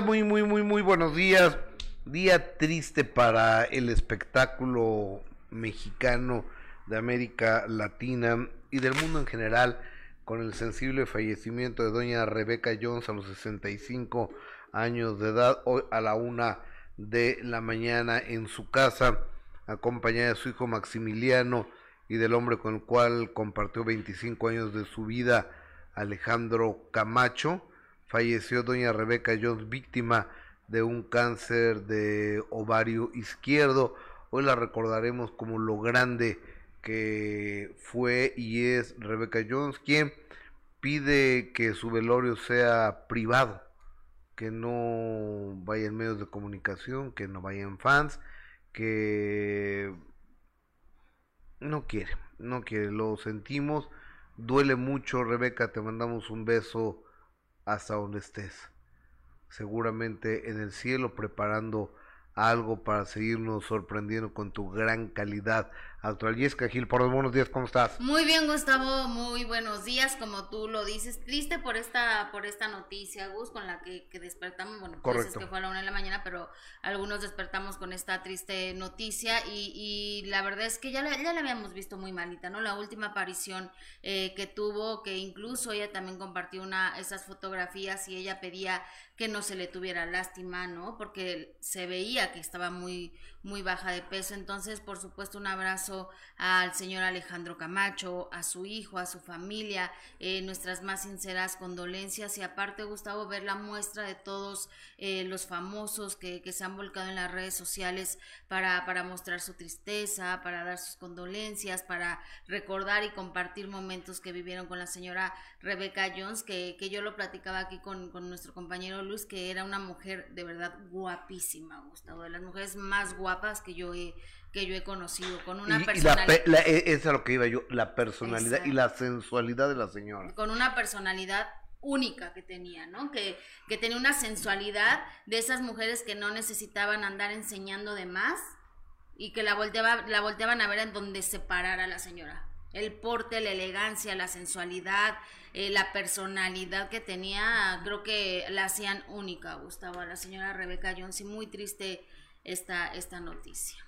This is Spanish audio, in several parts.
muy, muy, muy, muy buenos días. Día triste para el espectáculo mexicano de América Latina y del mundo en general con el sensible fallecimiento de doña Rebeca Jones a los 65 años de edad, hoy a la una de la mañana en su casa, acompañada de su hijo Maximiliano y del hombre con el cual compartió 25 años de su vida, Alejandro Camacho. Falleció doña Rebeca Jones, víctima de un cáncer de ovario izquierdo. Hoy la recordaremos como lo grande que fue y es Rebeca Jones, quien pide que su velorio sea privado, que no vayan medios de comunicación, que no vayan fans, que no quiere, no quiere, lo sentimos, duele mucho, Rebeca, te mandamos un beso hasta donde estés, seguramente en el cielo preparando algo para seguirnos sorprendiendo con tu gran calidad Yesca Gil, por los buenos días, ¿cómo estás? Muy bien, Gustavo, muy buenos días, como tú lo dices. Triste por esta, por esta noticia, Gus, con la que, despertamos. Bueno, pues es que fue a la una de la mañana, pero algunos despertamos con esta triste noticia y, la verdad es que ya la, ya la habíamos visto muy malita, ¿no? La última aparición eh, que tuvo, que incluso ella también compartió una, esas fotografías y ella pedía que no se le tuviera lástima, ¿no? Porque se veía que estaba muy, muy baja de peso. Entonces, por supuesto, un abrazo al señor Alejandro Camacho, a su hijo, a su familia, eh, nuestras más sinceras condolencias y aparte, Gustavo, ver la muestra de todos eh, los famosos que, que, se han volcado en las redes sociales para, para mostrar su tristeza, para dar sus condolencias, para recordar y compartir momentos que vivieron con la señora Rebecca Jones, que, que yo lo platicaba aquí con, con nuestro compañero Luz, que era una mujer de verdad guapísima, Gustavo, de las mujeres más guapas que yo he, que yo he conocido, con una personalidad. Y e, esa es lo que iba yo, la personalidad y la sensualidad de la señora. Con una personalidad única que tenía, ¿no? Que, que tenía una sensualidad de esas mujeres que no necesitaban andar enseñando de más y que la, volteaba, la volteaban a ver en donde se parara la señora. El porte, la elegancia, la sensualidad, eh, la personalidad que tenía, creo que la hacían única, Gustavo, a la señora Rebeca Jones. Y muy triste esta, esta noticia.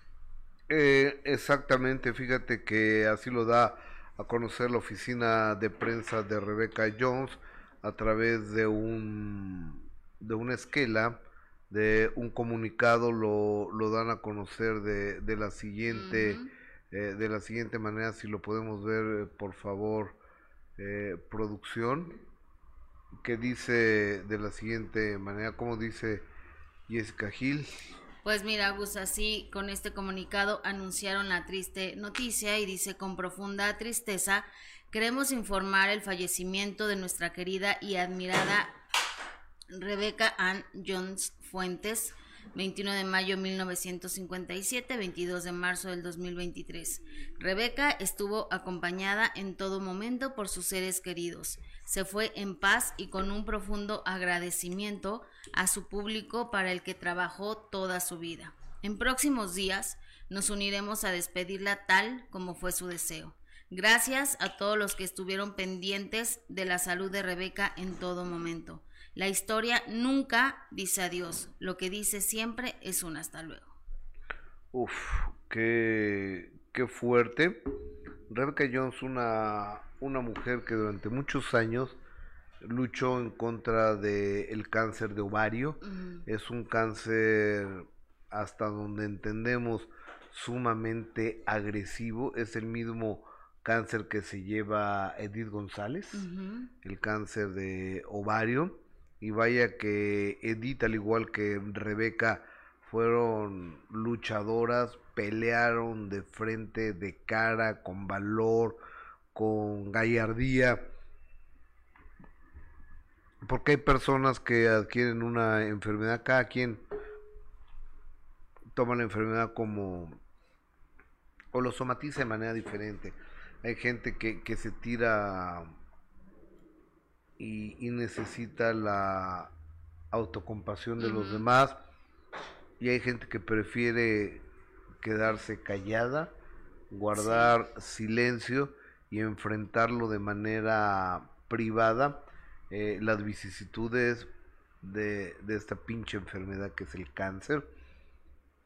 Eh, exactamente, fíjate que así lo da a conocer la oficina de prensa de Rebeca Jones a través de un de una esquela de un comunicado lo, lo dan a conocer de, de la siguiente eh, de la siguiente manera si lo podemos ver por favor eh, producción que dice de la siguiente manera, como dice Jessica Gil. Pues mira, Gus, así con este comunicado anunciaron la triste noticia y dice con profunda tristeza, queremos informar el fallecimiento de nuestra querida y admirada Rebeca Ann Jones Fuentes, 21 de mayo de 1957, 22 de marzo del 2023. Rebeca estuvo acompañada en todo momento por sus seres queridos. Se fue en paz y con un profundo agradecimiento a su público para el que trabajó toda su vida. En próximos días nos uniremos a despedirla tal como fue su deseo. Gracias a todos los que estuvieron pendientes de la salud de Rebeca en todo momento. La historia nunca dice adiós, lo que dice siempre es un hasta luego. Uf, qué, qué fuerte. Rebecca Jones, una, una mujer que durante muchos años luchó en contra del cáncer de ovario. Es un cáncer, hasta donde entendemos, sumamente agresivo. Es el mismo cáncer que se lleva Edith González, el cáncer de ovario y vaya que Edith, al igual que Rebeca, fueron luchadoras, pelearon de frente, de cara, con valor, con gallardía. Porque hay personas que adquieren una enfermedad, cada quien toma la enfermedad como o lo somatiza de manera diferente. Hay gente que, que se tira y, necesita la autocompasión de los demás y hay gente que prefiere quedarse callada, guardar silencio y enfrentarlo de manera privada, eh, las vicisitudes de, de esta pinche enfermedad que es el cáncer.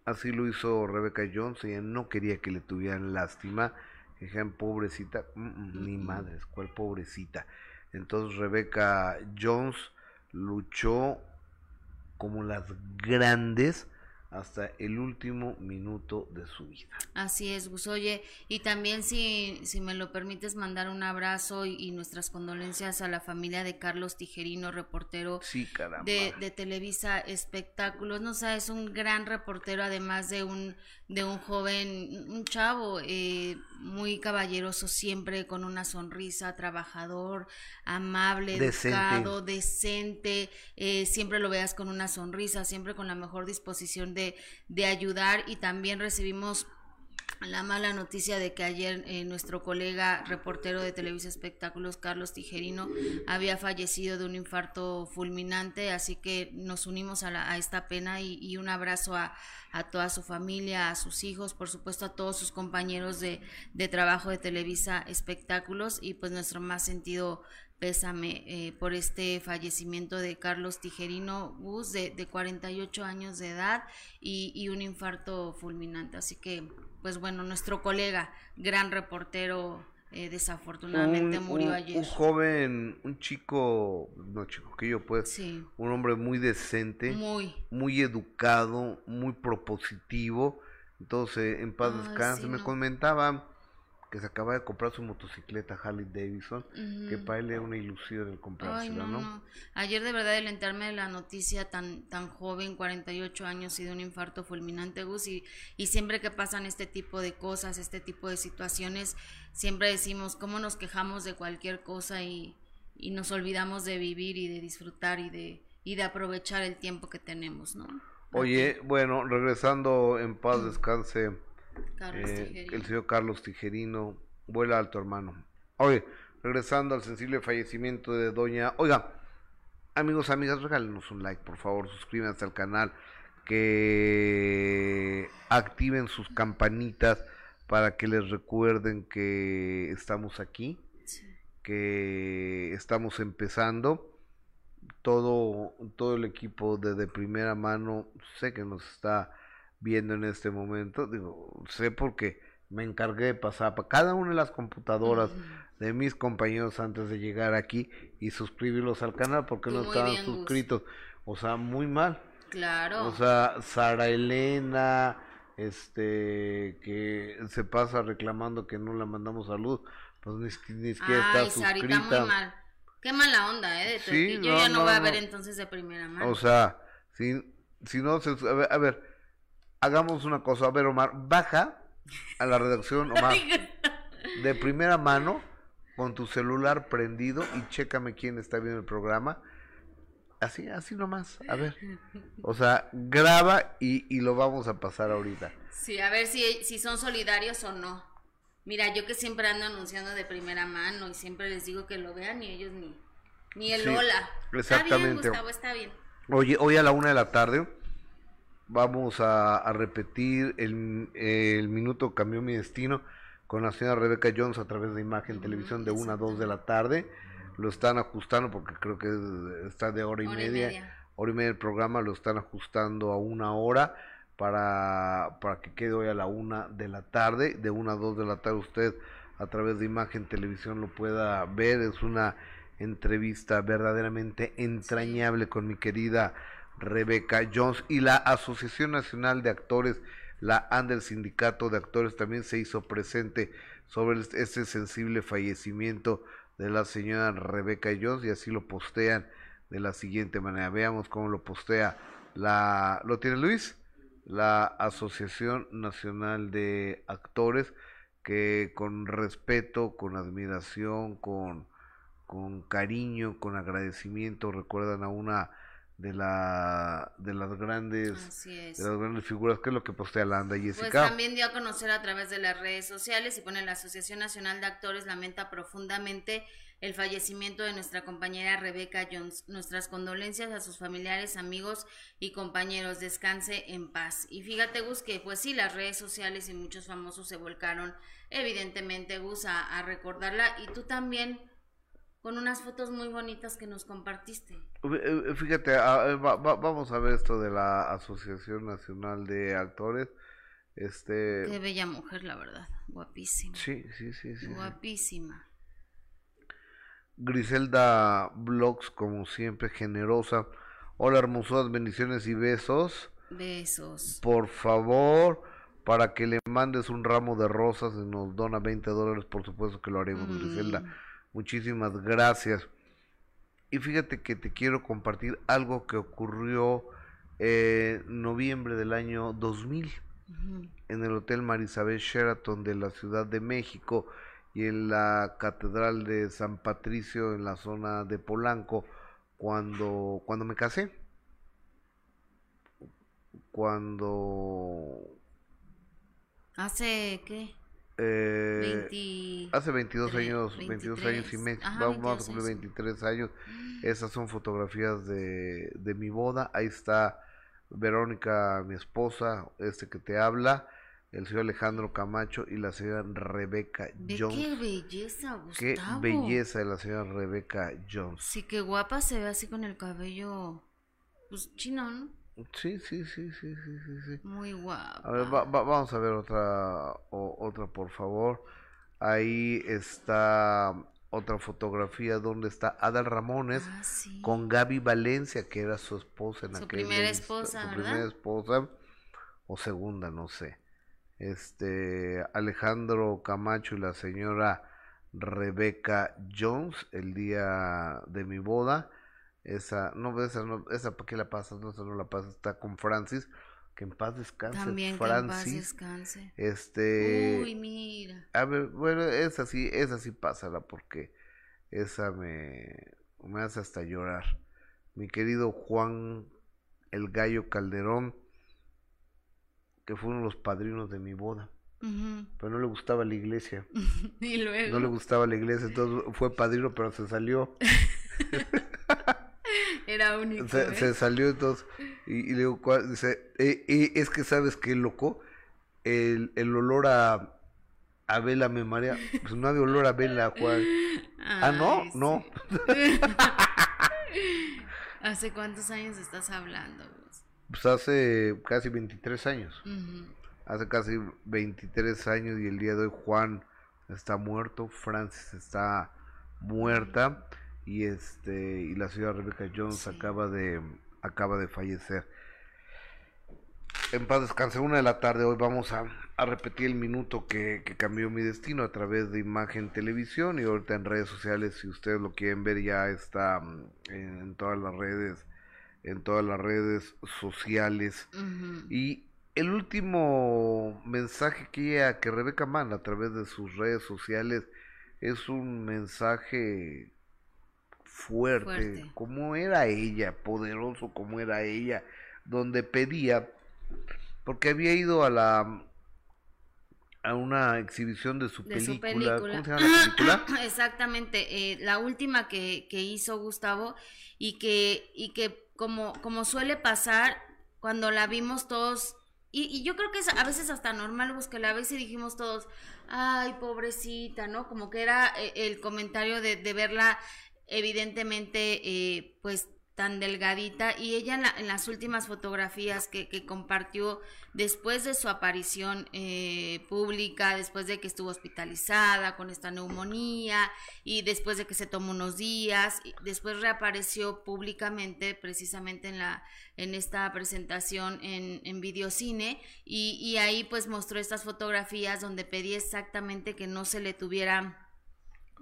Así lo hizo Rebecca Jones, ella no quería que le tuvieran lástima, que dijeran pobrecita, mm, mm, ni madres, cuál pobrecita. Entonces Rebecca Jones luchó como las grandes hasta el último minuto de su vida. Así es, Gus. Oye, y también si, si me lo permites mandar un abrazo y, nuestras condolencias a la familia de Carlos Tijerino, reportero de, de, Televisa Espectáculos. No sé, es un gran reportero, además de un, de un joven, un chavo eh, muy caballeroso, siempre con una sonrisa, trabajador, amable, educado, decente, eh, siempre lo veas con una sonrisa, siempre con la mejor disposición de, de ayudar. Y también recibimos la mala noticia de que ayer eh, nuestro colega reportero de Televisa Espectáculos, Carlos Tijerino, había fallecido de un infarto fulminante, así que nos unimos a, a esta pena y, un abrazo a, toda su familia, a sus hijos, por supuesto a todos sus compañeros de trabajo de Televisa Espectáculos y pues nuestro más sentido pésame eh, por este fallecimiento de Carlos Tijerino Bus de, de 48 años de edad y, y un infarto fulminante. Así que pues bueno, nuestro colega, gran reportero, eh, desafortunadamente murió ayer. Un joven, un chico, no chico que yo pues, un hombre muy decente, muy, muy educado, muy propositivo. Entonces, en paz descanse, me comentaba que se acaba de comprar su motocicleta Harley Davidson, que para él era una ilusión el comprársela, no, Ayer de verdad el enterarme de la noticia tan tan joven, 48 años y de un infarto fulminante, Gus, y, y siempre que pasan este tipo de cosas, este tipo de situaciones, siempre decimos cómo nos quejamos de cualquier cosa y, y nos olvidamos de vivir y de disfrutar y de, y de aprovechar el tiempo que tenemos, ¿no? Oye, bueno, regresando en paz, descanse eh, el señor Carlos Tijerino, vuela alto hermano. Oye, regresando al sensible fallecimiento de doña... Oiga, amigos, amigas, regálenos un like, por favor, suscríbanse al canal, que activen sus campanitas para que les recuerden que estamos aquí, que estamos empezando. Todo, todo el equipo de, de primera mano sé que nos está viendo en este momento. Digo, sé porque me encargué de pasar para cada una de las computadoras de mis compañeros antes de llegar aquí y suscribirlos al canal porque no estaban suscritos. O sea, muy mal. Claro. O sea, Sara Elena, este, que se pasa reclamando que no le mandamos salud, pues ni, ni siquiera está suscrita. muy mal. Qué mala onda, ¿eh? De Yo ya no, voy a ver entonces de primera mano. O sea, si, si no, se, a ver hagamos una cosa. A ver, Omar, baja a la redacción, Omar, de primera mano, con tu celular prendido y chécame quién está viendo el programa. Así, así nomás, a ver. O sea, graba y, y lo vamos a pasar ahorita. Sí, a ver si, si son solidarios o no. Mira, yo que siempre ando anunciando de primera mano y siempre les digo que lo vean y ellos ni, ni el hola. Exactamente. Está bien, Gustavo, está bien. Oye, hoy a la una de la tarde vamos a, repetir el, el, minuto cambió mi destino con la señora Rebecca Jones a través de imagen televisión de 1 a 2 de la tarde. Lo están ajustando porque creo que está de hora y, media. Hora y media el programa lo están ajustando a una hora para, para que quede hoy a la una de la tarde. De 1 a 2 de la tarde usted a través de imagen televisión lo pueda ver. Es una entrevista verdaderamente entrañable con mi querida Rebeca Jones y la Asociación Nacional de Actores, la ANDEL Sindicato de Actores también se hizo presente sobre este sensible fallecimiento de la señora Rebeca Jones y así lo postean de la siguiente manera. Veamos cómo lo postea la ¿Lo tiene Luis? La Asociación Nacional de Actores que con respeto, con admiración, con con cariño, con agradecimiento recuerdan a una de la de las grandes de las grandes figuras que es lo que postea Landa y Jessica. pues también dio a conocer a través de las redes sociales y pone la Asociación Nacional de Actores lamenta profundamente el fallecimiento de nuestra compañera Rebeca Jones. Nuestras condolencias a sus familiares amigos y compañeros. Descanse en paz. Y fíjate Gus que pues sí las redes sociales y muchos famosos se volcaron evidentemente Gus a, a recordarla. Y tú también con unas fotos muy bonitas que nos compartiste. Eh, fíjate, vamos a ver esto de la Asociación Nacional de Actores. Este... Qué bella mujer, la verdad. Guapísima. Sí, sí, sí, sí. Guapísima. Griselda Blogs, como siempre, generosa. Hola, hermosuras, bendiciones y besos. Besos. Por favor, para que le mandes un ramo de rosas y nos dona 20 dólares, por supuesto que lo haremos, mm. Griselda. Muchísimas gracias. Y fíjate que te quiero compartir algo que ocurrió en noviembre del año 2000 en el Hotel Marisabel Sheraton de la Ciudad de México y en la Catedral de San Patricio en la zona de Polanco cuando cuando me casé. Cuando hace qué? Eh, hace 22 años, 22 años y medio, vamos a cumplir 23 años. Esas son fotografías de, de mi boda. Ahí está Verónica, mi esposa, este que te habla, el señor Alejandro Camacho y la señora Rebeca Jones. Qué belleza, Gustavo. Qué belleza de la señora Rebeca Jones. Sí, qué guapa se ve así con el cabello, pues chino, ¿no? Sí, sí, sí, sí, sí, sí. Muy guapa. A ver, vamos a ver otra, otra, por favor. Ahí está otra fotografía donde está Adal Ramones ah, con Gaby Valencia, que era su esposa en su primera esposa, su primera esposa o segunda, no sé. Este Alejandro Camacho y la señora Rebeca Jones el día de mi boda esa, no, esa, no, esa, ¿para qué la pasas? No, esa no la pasas, está con Francis, que en paz descanse. También Francis. que en paz descanse. Este. Uy, mira. A ver, bueno, esa sí, esa sí pásala, porque esa me, me hace hasta llorar. Mi querido Juan el Gallo Calderón, que fue uno de los padrinos de mi boda. Pero no le gustaba la iglesia. y luego. No le gustaba la iglesia, entonces fue padrino, pero se salió. Era único. Se, ¿eh? salió entonces y, le digo, dice, eh, es que sabes qué loco, el, el olor a, a vela me marea, pues no había olor a vela, Juan. ah, no, no. ¿Hace cuántos años estás hablando? Pues hace casi 23 años. Hace casi 23 años y el día de hoy Juan está muerto, Francis está muerta y este y la señora Rebecca Jones acaba de acaba de fallecer. En paz descanse, una de la tarde, hoy vamos a, a repetir el minuto que, que, cambió mi destino a través de imagen televisión y ahorita en redes sociales, si ustedes lo quieren ver, ya está mm, en, todas las redes, en todas las redes sociales. Y el último mensaje que, que Rebeca manda a través de sus redes sociales es un mensaje fuerte, como era ella, poderoso como era ella, donde pedía, porque había ido a la a una exhibición de su, película. ¿Cómo se llama la película? Exactamente, eh, la última que, que hizo Gustavo y que, y que como, como suele pasar, cuando la vimos todos y, y, yo creo que es a veces hasta normal, pues que la vez y dijimos todos, ay, pobrecita, ¿no? Como que era eh, el comentario de, de verla evidentemente eh, pues tan delgadita. Y ella en, las últimas fotografías que, que, compartió después de su aparición eh, pública, después de que estuvo hospitalizada con esta neumonía y después de que se tomó unos días, después reapareció públicamente precisamente en la en esta presentación en, en videocine. Y, y ahí pues mostró estas fotografías donde pedía exactamente que no se le tuviera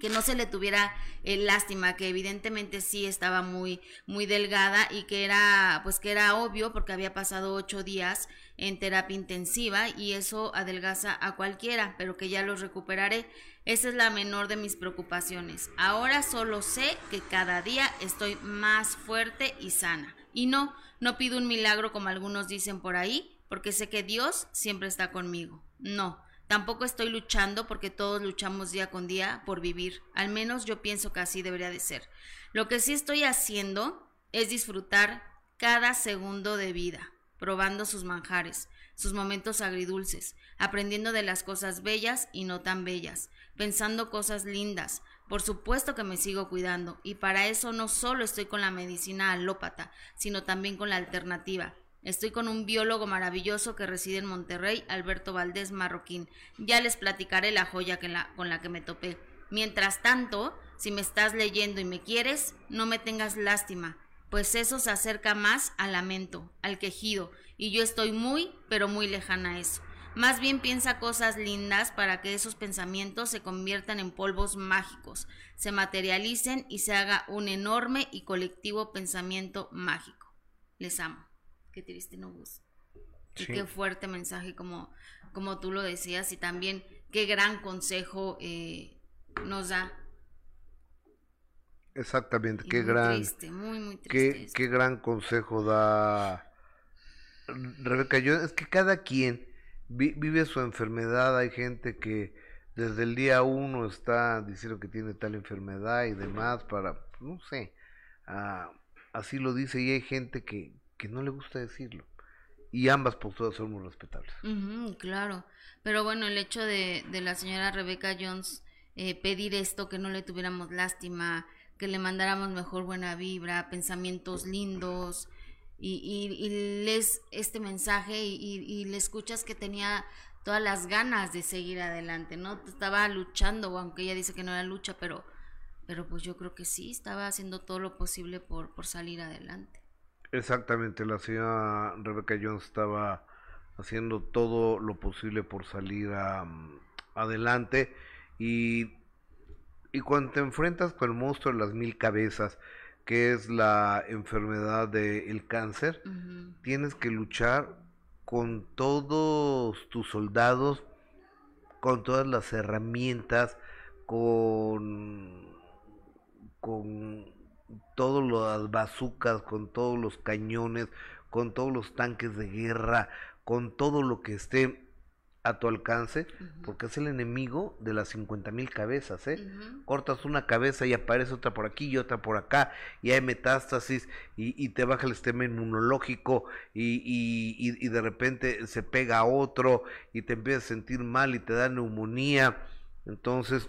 que no se le tuviera eh, lástima, que evidentemente sí estaba muy, muy delgada y que era, pues que era obvio porque había pasado ocho días en terapia intensiva y eso adelgaza a cualquiera, pero que ya los recuperaré. Esa es la menor de mis preocupaciones. Ahora solo sé que cada día estoy más fuerte y sana. Y no, no pido un milagro como algunos dicen por ahí, porque sé que Dios siempre está conmigo. No, Tampoco estoy luchando porque todos luchamos día con día por vivir. Al menos yo pienso que así debería de ser. Lo que sí estoy haciendo es disfrutar cada segundo de vida, probando sus manjares, sus momentos agridulces, aprendiendo de las cosas bellas y no tan bellas, pensando cosas lindas, Por supuesto que me sigo cuidando y para eso no solo estoy con la medicina alópata, sino también con la alternativa. Estoy con un biólogo maravilloso que reside en Monterrey, Alberto Valdés Marroquín. Ya les platicaré la joya con la que me topé. Mientras tanto, si me estás leyendo y me quieres, no me tengas lástima, pues eso se acerca más al lamento, al quejido, y yo estoy muy, pero muy lejana a eso. Más bien piensa cosas lindas para que esos pensamientos se conviertan en polvos mágicos, se materialicen y se haga un enorme y colectivo pensamiento mágico. Les amo. Qué triste no gusta. Y qué fuerte mensaje como, como tú lo decías y también qué gran consejo eh, nos da. Exactamente, qué gran, triste, muy, muy triste qué, qué gran consejo da Rebeca. Yo, es que cada quien vive su enfermedad, hay gente que desde el día uno está diciendo que tiene tal enfermedad y demás para, no sé, ah, así lo dice y hay gente que, que no le gusta decirlo. Y ambas posturas son muy respetables. claro, pero bueno, el hecho de, de la señora Rebeca Jones eh, pedir esto, que no le tuviéramos lástima, que le mandáramos mejor buena vibra, pensamientos lindos, y, y, lees este mensaje y, le escuchas que tenía todas las ganas de seguir adelante, ¿no? Estaba luchando, aunque ella dice que no era lucha, pero, pero pues yo creo que sí, estaba haciendo todo lo posible por, por salir adelante. Exactamente, la señora Rebecca Jones estaba haciendo todo lo posible por salir adelante y, y cuando te enfrentas con el monstruo de las mil cabezas, que es la enfermedad del cáncer, tienes que luchar con todos tus soldados, con todas las herramientas, con, con todas las bazucas, con todos los cañones, con todos los tanques de guerra, con todo lo que esté a tu alcance, porque es el enemigo de las 50 mil cabezas, ¿eh? Cortas una cabeza y aparece otra por aquí y otra por acá, y hay metástasis, y, te baja el sistema inmunológico, y, y, de repente se pega a otro, y te empiezas a sentir mal, y te da neumonía, entonces,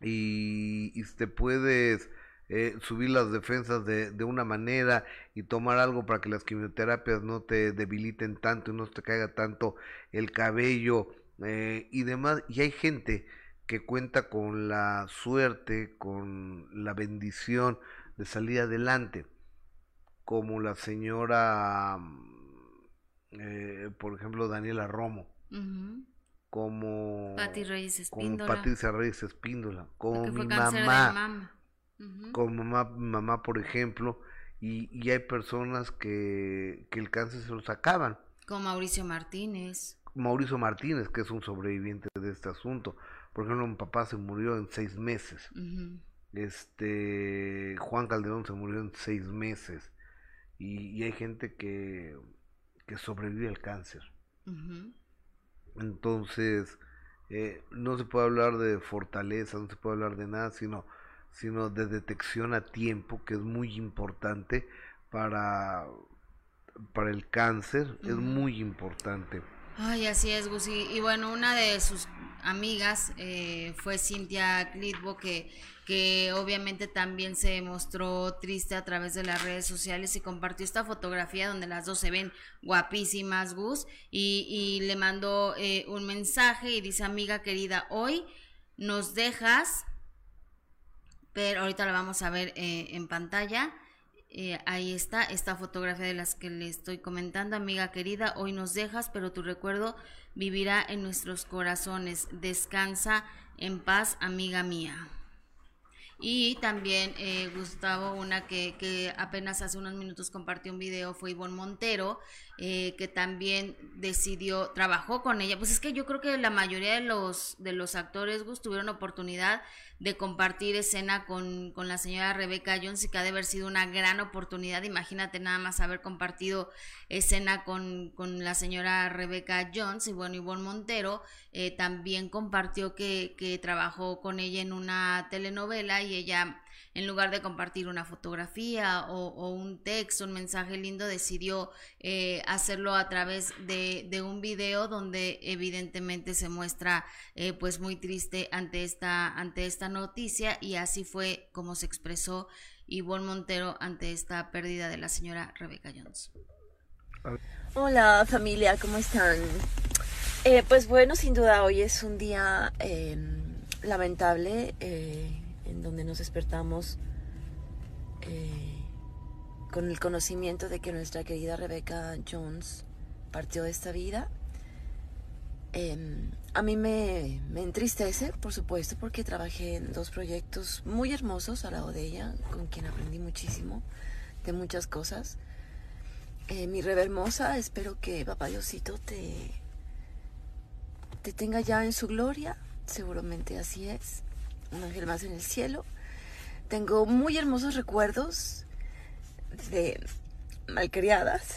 y, y te puedes eh, subir las defensas de, de, una manera y tomar algo para que las quimioterapias no te debiliten tanto y no te caiga tanto el cabello eh, y demás. Y hay gente que cuenta con la suerte, con la bendición de salir adelante, como la señora, eh, por ejemplo, Daniela Romo. Como, Reyes como Patricia Reyes Espíndola, como mi mamá como mamá, mamá, por ejemplo, y, y hay personas que, que, el cáncer se los acaban. Como Mauricio Martínez. Mauricio Martínez, que es un sobreviviente de este asunto. Por ejemplo, mi papá se murió en seis meses. Este Juan Calderón se murió en seis meses. Y, y hay gente que, que sobrevive al cáncer. Entonces, eh, no se puede hablar de fortaleza, no se puede hablar de nada, sino sino de detección a tiempo, que es muy importante para, para el cáncer, es muy importante. Ay, así es, Gus. Y, bueno, una de sus amigas eh, fue Cintia Clitbo, que, que obviamente también se mostró triste a través de las redes sociales y compartió esta fotografía donde las dos se ven guapísimas, Gus, y, y le mandó eh, un mensaje y dice, amiga querida, hoy nos dejas pero ahorita la vamos a ver eh, en pantalla. Eh, ahí está, esta fotografía de las que le estoy comentando, amiga querida, hoy nos dejas, pero tu recuerdo vivirá en nuestros corazones. Descansa en paz, amiga mía. Y también, eh, Gustavo, una que, que, apenas hace unos minutos compartió un video fue Ivonne Montero, eh, que también decidió, trabajó con ella. Pues es que yo creo que la mayoría de los, de los actores, tuvieron oportunidad de compartir escena con, con la señora Rebeca Jones y que ha de haber sido una gran oportunidad. Imagínate nada más haber compartido escena con, con la señora Rebeca Jones y bueno, Ivonne Montero eh, también compartió que, que trabajó con ella en una telenovela y ella en lugar de compartir una fotografía o, un texto, un mensaje lindo, decidió eh, hacerlo a través de, un video donde evidentemente se muestra eh, pues muy triste ante esta, ante esta noticia y así fue como se expresó Ivonne Montero ante esta pérdida de la señora Rebecca Jones. Hola familia, ¿cómo están? Eh, pues bueno, sin duda hoy es un día em, lamentable en donde nos despertamos eh, con el conocimiento de que nuestra querida Rebecca Jones partió de esta vida. Em, a mí me, entristece, por supuesto, porque trabajé en dos proyectos muy hermosos al lado de ella, con quien aprendí muchísimo de muchas cosas. Eh, mi Rebe hermosa, espero que Papá Diosito te, te tenga ya en su gloria, seguramente así es un ángel más en el cielo. Tengo muy hermosos recuerdos de malcriadas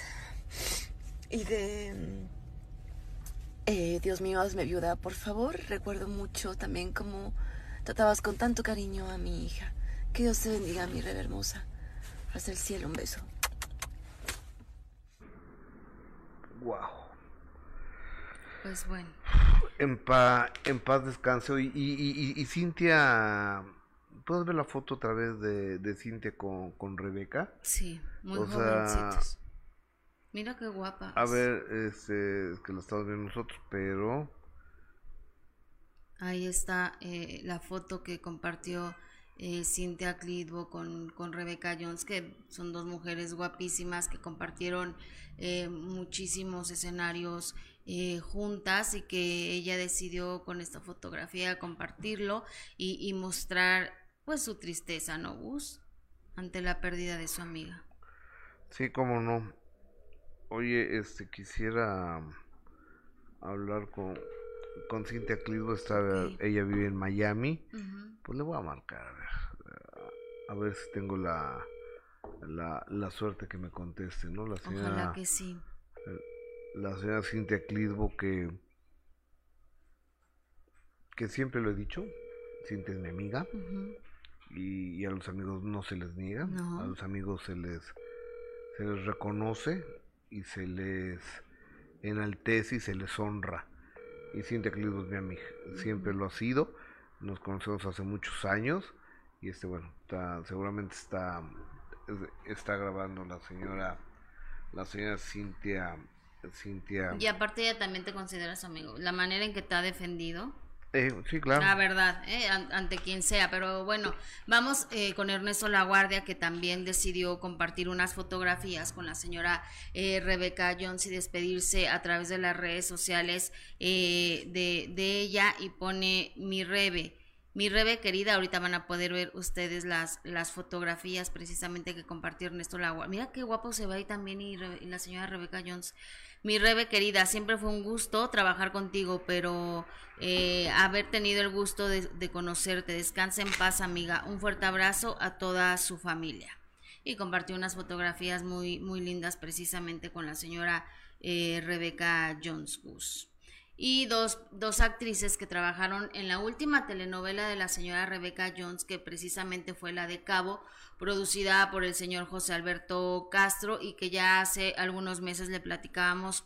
y de eh, Dios mío, hazme viuda, por favor. Recuerdo mucho también cómo tratabas con tanto cariño a mi hija. Que Dios te bendiga, mi rey hermosa. Hasta el cielo, un beso. Wow. Pues bueno. En, en paz descanse. Y, y, y, Cintia, ¿puedes ver la foto otra vez de, de Cintia con, con Rebeca? Sí, muy jovencitos. Mira qué guapa. A ver, este, es que la estamos viendo nosotros, pero... Ahí está eh, la foto que compartió eh, Cynthia Clitbo con, con Rebecca Jones, que son dos mujeres guapísimas que compartieron eh, muchísimos escenarios eh, juntas y que ella decidió con esta fotografía compartirlo y, mostrar pues su tristeza, ¿no, Gus? Ante la pérdida de su amiga. Sí, cómo no. Oye, este quisiera hablar con con Cintia Clitbo, está, ella vive en Miami. Pues le voy a marcar, a ver, a ver si tengo la, la, la suerte que me conteste, ¿no? La señora, Ojalá que sí la señora Cintia Clitbo que que siempre lo he dicho, Cintia es mi amiga y, a los amigos no se les niega, a los amigos se les se les reconoce y se les enaltece y se les honra. Y Cintia Clitbo es mi amiga, siempre lo ha sido, nos conocemos hace muchos años y este bueno, está, seguramente está está grabando la señora la señora Cintia Cintia. Y aparte ella también te considera su amigo. La manera en que te ha defendido. Eh, sí, claro. La verdad, eh, ante quien sea. Pero bueno, vamos eh, con Ernesto Laguardia, que también decidió compartir unas fotografías con la señora eh, Rebeca Jones y despedirse a través de las redes sociales de, de ella y pone mi Rebe. Mi Rebe querida, ahorita van a poder ver ustedes las, las fotografías precisamente que compartió Ernesto Laguardia. Mira qué guapo se ve ahí también y, y la señora Rebeca Jones mi Rebe querida, siempre fue un gusto trabajar contigo, pero eh, haber tenido el gusto de, conocerte. Descansa en paz, amiga. Un fuerte abrazo a toda su familia. Y compartió unas fotografías muy, muy lindas precisamente con la señora eh, Rebeca Jones Goose y dos, dos, actrices que trabajaron en la última telenovela de la señora Rebeca Jones, que precisamente fue la de Cabo, producida por el señor José Alberto Castro y que ya hace algunos meses le platicábamos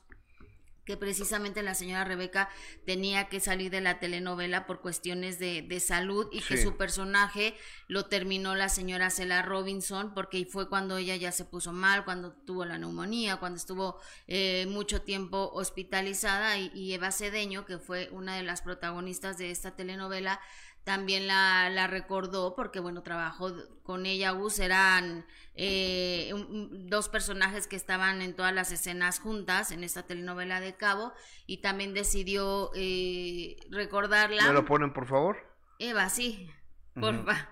que precisamente la señora Rebeca tenía que salir de la telenovela por cuestiones de, de salud y que su personaje lo terminó la señora Cela Robinson porque fue cuando ella ya se puso mal, cuando tuvo la neumonía, cuando estuvo eh, mucho tiempo hospitalizada y, y Eva Cedeño, que fue una de las protagonistas de esta telenovela, también la, la, recordó porque, bueno, trabajó con ella, Gus, eran eh, dos personajes que estaban en todas las escenas juntas en esta telenovela de Cabo y también decidió eh, recordarla. ¿Me lo ponen, por favor? Eva, sí, porfa.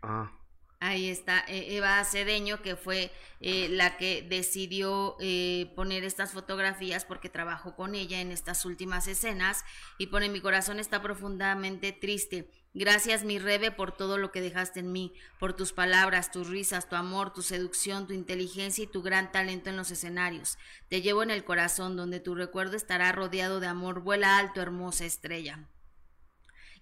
Ah. Ahí está eh, Eva Cedeño, que fue eh, la que decidió eh, poner estas fotografías porque trabajó con ella en estas últimas escenas y pone mi corazón está profundamente triste. Gracias mi Rebe por todo lo que dejaste en mí, por tus palabras, tus risas, tu amor, tu seducción, tu inteligencia y tu gran talento en los escenarios. Te llevo en el corazón donde tu recuerdo estará rodeado de amor. Vuela alto, hermosa estrella.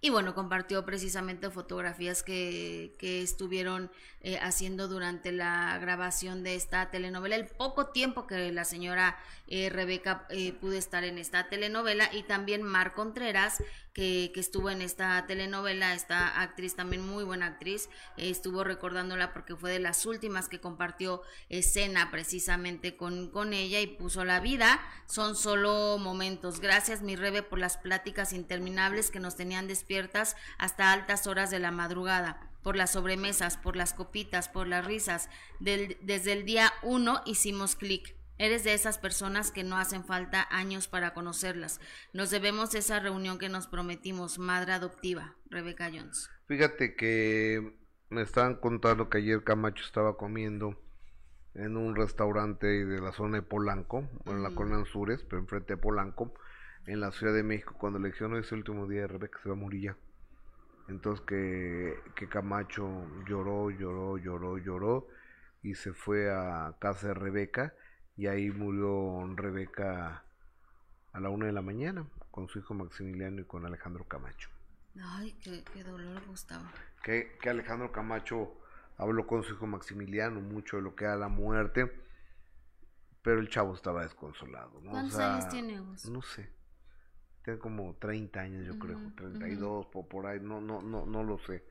Y bueno, compartió precisamente fotografías que, que estuvieron eh, haciendo durante la grabación de esta telenovela, el poco tiempo que la señora eh, Rebeca eh, pudo estar en esta telenovela y también Mar Contreras, que, que, estuvo en esta telenovela, esta actriz también muy buena actriz, estuvo recordándola porque fue de las últimas que compartió escena precisamente con, con ella y puso la vida, son solo momentos. Gracias mi Rebe por las pláticas interminables que nos tenían despiertas hasta altas horas de la madrugada por las sobremesas, por las copitas, por las risas. desde el día uno hicimos clic. Eres de esas personas que no hacen falta años para conocerlas. Nos debemos esa reunión que nos prometimos, madre adoptiva, Rebeca Jones. Fíjate que me estaban contando que ayer Camacho estaba comiendo en un restaurante de la zona de Polanco, en la colonia Anzures, pero enfrente de Polanco, en la Ciudad de México, cuando le dijeron, es el último día de Rebeca, se va a morir ya. Entonces que, que Camacho lloró, lloró, lloró, lloró y se fue a casa de Rebeca y ahí murió Rebeca a la una de la mañana con su hijo Maximiliano y con Alejandro Camacho. Ay, qué, dolor, Gustavo. Que, que Alejandro Camacho habló con su hijo Maximiliano mucho de lo que era la muerte, pero el chavo estaba desconsolado. ¿no? ¿Cuántos años tiene? No sé tiene como 30 años, yo creo, 32 por, por ahí, no, no, no, no lo sé.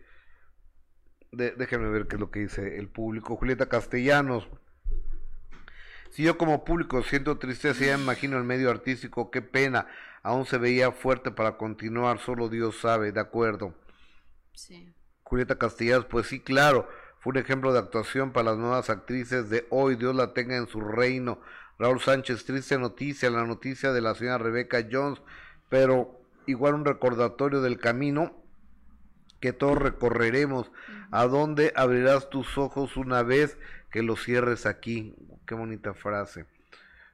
déjenme ver qué es lo que dice el público. Julieta Castellanos. Si yo como público siento tristeza, ya me imagino el medio artístico, qué pena. Aún se veía fuerte para continuar, solo Dios sabe, de acuerdo. Sí. Julieta Castellanos, pues sí, claro, fue un ejemplo de actuación para las nuevas actrices de hoy, Dios la tenga en su reino. Raúl Sánchez, triste noticia, la noticia de la señora Rebeca Jones, pero igual un recordatorio del camino que todos recorreremos. ¿A dónde abrirás tus ojos una vez que los cierres aquí? Qué bonita frase.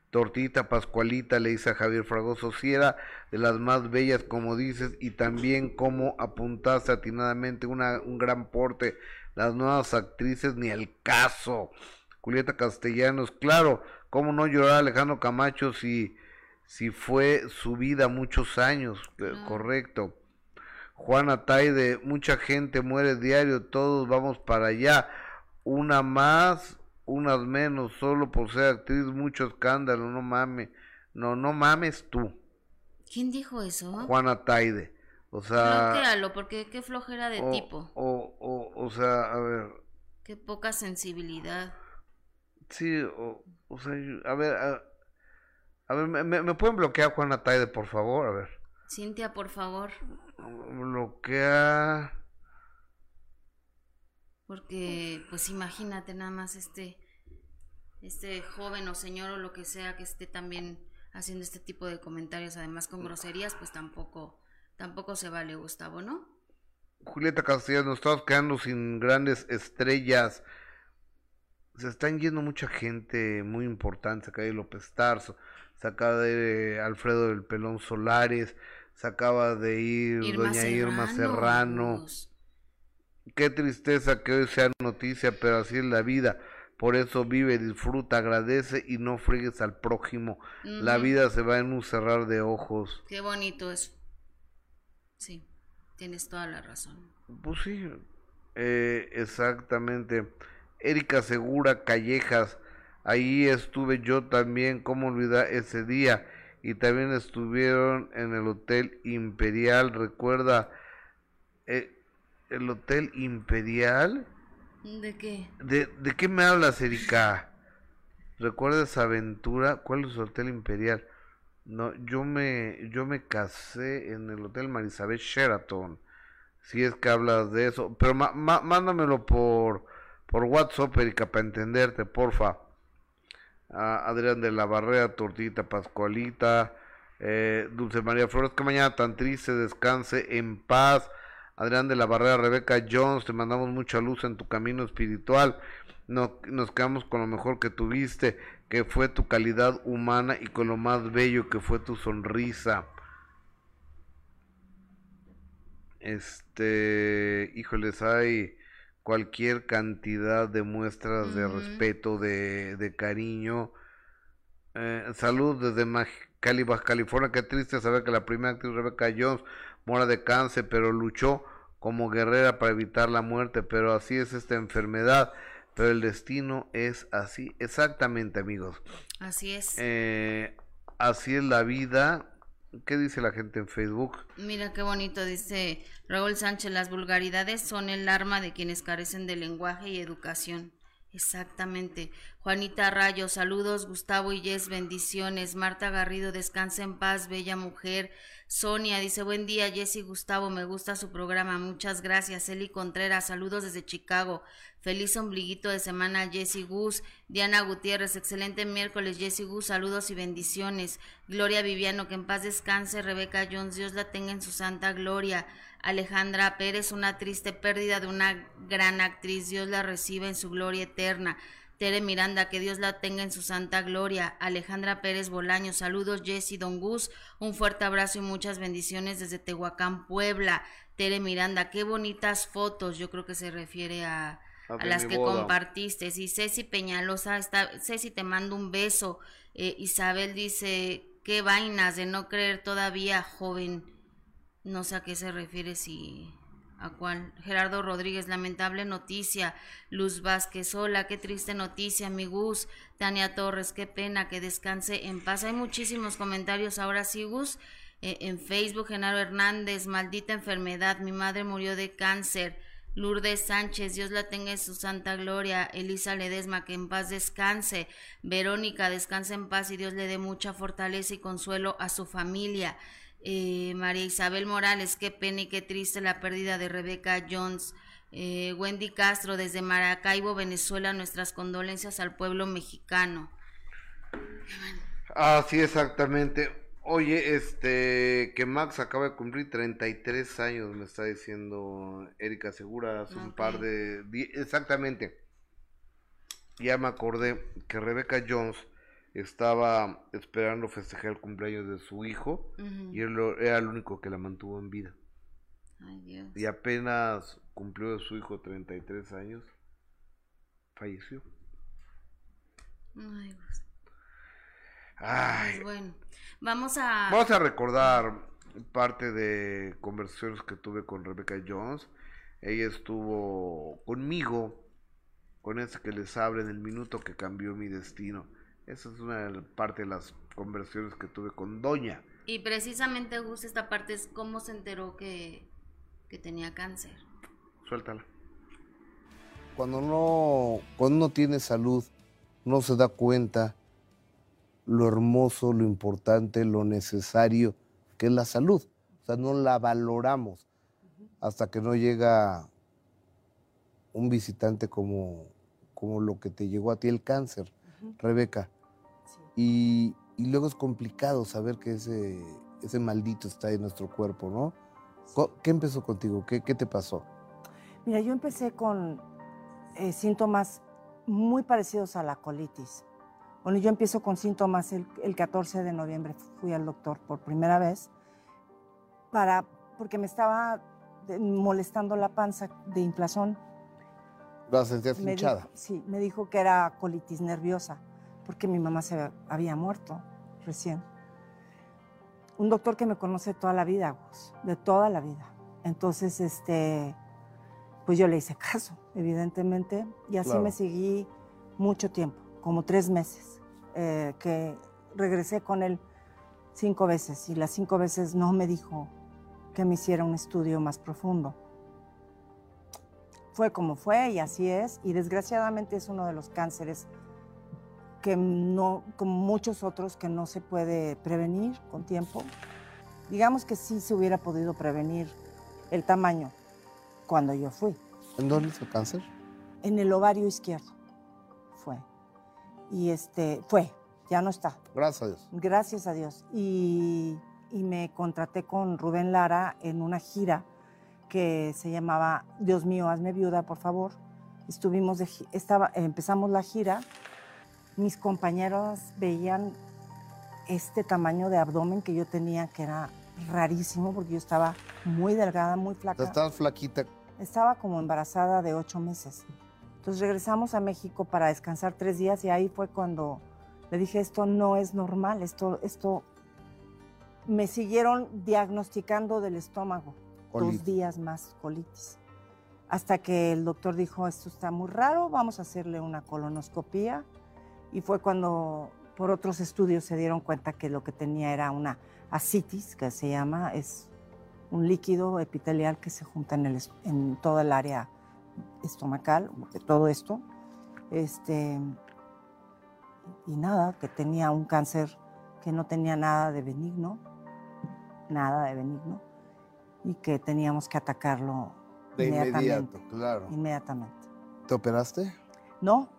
Tortita Pascualita le dice a Javier Fragoso, si era de las más bellas como dices y también como apuntaste atinadamente una, un gran porte. Las nuevas actrices ni el caso. Julieta Castellanos, claro, ¿cómo no llorar Alejandro Camacho si si fue su vida muchos años, eh, correcto. Juana Taide, mucha gente muere diario, todos vamos para allá. Una más, unas menos, solo por ser actriz, mucho escándalo, no mames. No, no mames tú. ¿Quién dijo eso? Juana Taide. O sea. Bloquealo, porque qué flojera de tipo. O, o, o sea, a ver. Qué poca sensibilidad. Sí, o, o sea, a ver, a, a ver, ¿me, me pueden bloquear Juana Taide, por favor? A ver. Cintia, por favor. Bloquea. Porque, pues imagínate nada más este, este joven o señor o lo que sea que esté también haciendo este tipo de comentarios, además con groserías, pues tampoco, tampoco se vale, Gustavo, ¿no? Julieta Castellanos, nos estamos quedando sin grandes estrellas. Se están yendo mucha gente muy importante, acá de López Tarso se acaba de ir Alfredo del Pelón Solares, se acaba de ir doña Irma Serrano. Qué tristeza que hoy sea noticia, pero así es la vida. Por eso vive, disfruta, agradece y no friegues al prójimo. La vida se va en un cerrar de ojos. Qué bonito eso. Sí, tienes toda la razón. Pues sí, eh, exactamente. Erika Segura Callejas, Ahí estuve yo también, ¿cómo olvidar ese día? Y también estuvieron en el Hotel Imperial, recuerda, eh, el Hotel Imperial. ¿De qué? ¿De, ¿De qué me hablas, Erika? ¿Recuerda esa aventura? ¿Cuál es el Hotel Imperial? No, yo me, yo me casé en el Hotel Marisabel Sheraton. Si es que hablas de eso. Pero mándamelo por, por WhatsApp, Erika, para entenderte, porfa a Adrián de la Barrera, Tortita Pascualita, eh, Dulce María Flores, que mañana tan triste, descanse en paz. Adrián de la Barrera, Rebeca Jones, te mandamos mucha luz en tu camino espiritual. No, nos quedamos con lo mejor que tuviste, que fue tu calidad humana y con lo más bello que fue tu sonrisa. Este, híjoles, hay cualquier cantidad de muestras de respeto, de, de cariño. Eh, salud desde Cali, Baja California. Qué triste saber que la primera actriz Rebecca Jones mora de cáncer, pero luchó como guerrera para evitar la muerte, pero así es esta enfermedad, pero el destino es así, exactamente amigos. Así es. Eh, así es la vida. ¿Qué dice la gente en Facebook? Mira qué bonito, dice Raúl Sánchez, las vulgaridades son el arma de quienes carecen de lenguaje y educación. Exactamente. Juanita Rayo, saludos. Gustavo Yes, bendiciones. Marta Garrido, descansa en paz, bella mujer. Sonia dice, buen día, Jessy Gustavo, me gusta su programa, muchas gracias. Eli Contreras, saludos desde Chicago. Feliz ombliguito de semana, Jessy Gus. Diana Gutiérrez, excelente miércoles, Jessy Gus, saludos y bendiciones. Gloria Viviano, que en paz descanse. Rebeca Jones, Dios la tenga en su santa gloria. Alejandra Pérez, una triste pérdida de una gran actriz, Dios la reciba en su gloria eterna. Tere Miranda, que Dios la tenga en su santa gloria. Alejandra Pérez Bolaño, saludos Jessy Don Gus, un fuerte abrazo y muchas bendiciones desde Tehuacán, Puebla. Tere Miranda, qué bonitas fotos, yo creo que se refiere a, las que compartiste. Y Ceci Peñalosa, está, Ceci te mando un beso. Eh, Isabel dice, qué vainas de no creer todavía, joven. No sé a qué se refiere si ¿A cuál? Gerardo Rodríguez, lamentable noticia. Luz Vázquez, hola, qué triste noticia, mi Gus. Tania Torres, qué pena, que descanse en paz. Hay muchísimos comentarios ahora sí, Gus. Eh, en Facebook, Genaro Hernández, maldita enfermedad, mi madre murió de cáncer. Lourdes Sánchez, Dios la tenga en su santa gloria. Elisa Ledesma, que en paz descanse. Verónica, descanse en paz y Dios le dé mucha fortaleza y consuelo a su familia. Eh, María Isabel Morales, qué pena y qué triste la pérdida de Rebeca Jones. Eh, Wendy Castro, desde Maracaibo, Venezuela, nuestras condolencias al pueblo mexicano. Así exactamente. Oye, este, que Max acaba de cumplir 33 años, me está diciendo Erika Segura hace un par de Exactamente. Ya me acordé que Rebeca Jones estaba esperando festejar el cumpleaños de su hijo y él era el único que la mantuvo en vida. Y apenas cumplió su hijo 33 años, falleció. Ay, pues. Ay. bueno, vamos a... Vamos a recordar parte de conversaciones que tuve con Rebecca Jones. Ella estuvo conmigo, con ese que les habla en el minuto que cambió mi destino. Esa es una parte de las conversaciones que tuve con Doña. Y precisamente, Gus, esta parte es cómo se enteró que, tenía cáncer. Suéltala. Cuando no, cuando uno tiene salud, no se da cuenta lo hermoso, lo importante, lo necesario que es la salud. O sea, no la valoramos hasta que no llega un visitante como, como lo que te llegó a ti el cáncer, Rebeca. Y, luego es complicado saber que ese, ese maldito está en nuestro cuerpo, ¿no? ¿Qué empezó contigo? ¿Qué, te pasó? Mira, yo empecé con eh, síntomas muy parecidos a la colitis. Bueno, yo empiezo con síntomas el, 14 de noviembre, fui al doctor por primera vez, para, porque me estaba molestando la panza de inflación. ¿La sentías hinchada? sí, me dijo que era colitis nerviosa porque mi mamá se había muerto recién. Un doctor que me conoce toda la vida, de toda la vida. Entonces, este, pues yo le hice caso, evidentemente, y así me seguí mucho tiempo, como tres meses, eh, que regresé con él cinco veces y las cinco veces no me dijo que me hiciera un estudio más profundo. Fue como fue y así es, y desgraciadamente es uno de los cánceres que no, como muchos otros, que no se puede prevenir con tiempo. Digamos que sí se hubiera podido prevenir el tamaño cuando yo fui. ¿En dónde fue cáncer? En el ovario izquierdo fue. Y este, fue, ya no está. Gracias a Dios. Gracias a Dios. Y, y me contraté con Rubén Lara en una gira que se llamaba Dios mío, hazme viuda, por favor. Estuvimos de, estaba, empezamos la gira mis compañeros veían este tamaño de abdomen que yo tenía, que era rarísimo porque yo estaba muy delgada, muy flaca. Estabas flaquita. Estaba como embarazada de ocho meses. Entonces regresamos a México para descansar tres días y ahí fue cuando le dije, esto no es normal, esto, esto me siguieron diagnosticando del estómago, dos días más colitis. Hasta que el doctor dijo, esto está muy raro, vamos a hacerle una colonoscopía. Y fue cuando por otros estudios se dieron cuenta que lo que tenía era una ascitis, que se llama, es un líquido epitelial que se junta en, el, en toda el área estomacal, de todo esto. Este, y nada, que tenía un cáncer que no tenía nada de benigno, nada de benigno, y que teníamos que atacarlo de inmediato, claro. Inmediatamente. ¿Te operaste? No,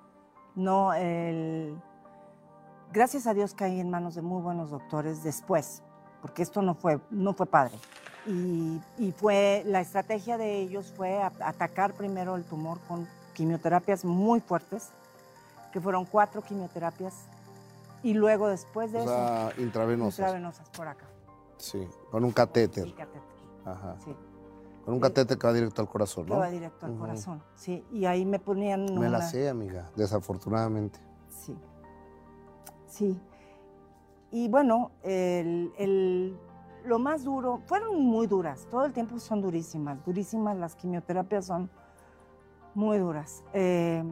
no, el, gracias a Dios caí en manos de muy buenos doctores después, porque esto no fue, no fue padre. Y, y fue, la estrategia de ellos fue atacar primero el tumor con quimioterapias muy fuertes, que fueron cuatro quimioterapias, y luego después de o eso... Intravenosas. Intravenosas, por acá. Sí, con un catéter. Sí, catéter. Ajá. Sí. Con un catéter que va directo al corazón, ¿no? Que va directo al corazón, sí. Y ahí me ponían... Me la sé, amiga, desafortunadamente. Sí. Sí. Y bueno, el, lo más duro, fueron muy duras, todo el tiempo son durísimas, durísimas, las quimioterapias son muy duras. Eh,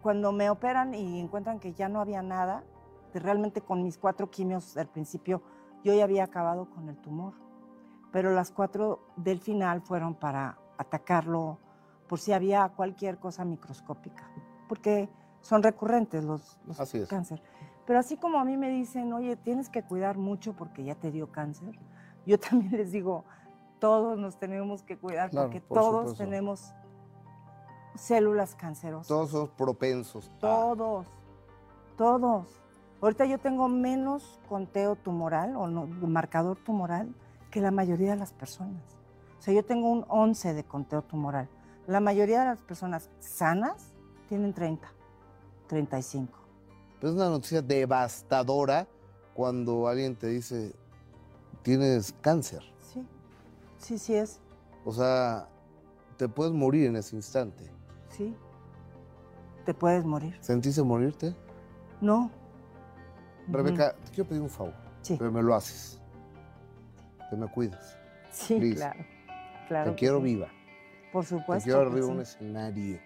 cuando me operan y encuentran que ya no había nada, realmente con mis cuatro quimios al principio yo ya había acabado con el tumor, pero las cuatro del final fueron para atacarlo por si había cualquier cosa microscópica, porque son recurrentes los, los cáncer. Pero así como a mí me dicen, oye, tienes que cuidar mucho porque ya te dio cáncer, yo también les digo, todos nos tenemos que cuidar porque todos tenemos células cancerosas. Todos somos propensos. Todos, todos. Ahorita yo tengo menos conteo tumoral o marcador tumoral que la mayoría de las personas. O sea, yo tengo un 11 de conteo tumoral. La mayoría de las personas sanas tienen 30, 35. es una noticia devastadora cuando alguien te dice, tienes cáncer. Sí, sí, sí es. O sea, te puedes morir en ese instante. Sí, te puedes morir. ¿Sentiste morirte? No, Rebeca, te quiero pedir un favor. Sí. Pero me lo haces. Que me cuides. Sí, claro. claro. Te quiero viva. Por supuesto. Te quiero arriba un escenario.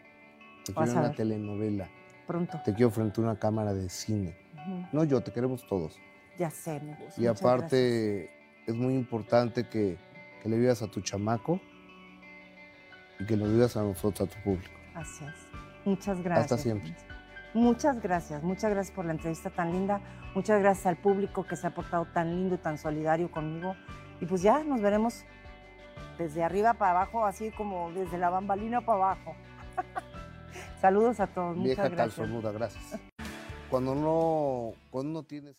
Te quiero en una telenovela. Pronto. Te quiero frente a una cámara de cine. No yo, te queremos todos. Ya sé, mi Y aparte, es muy importante que, que, le vivas a tu chamaco y que nos vivas a nosotros, a tu público. Así es. Muchas gracias. Hasta siempre. Muchas gracias, muchas gracias por la entrevista tan linda, muchas gracias al público que se ha portado tan lindo y tan solidario conmigo. Y pues ya nos veremos desde arriba para abajo, así como desde la bambalina para abajo. Saludos a todos. Vieja muchas gracias. gracias. Cuando no, cuando no tienes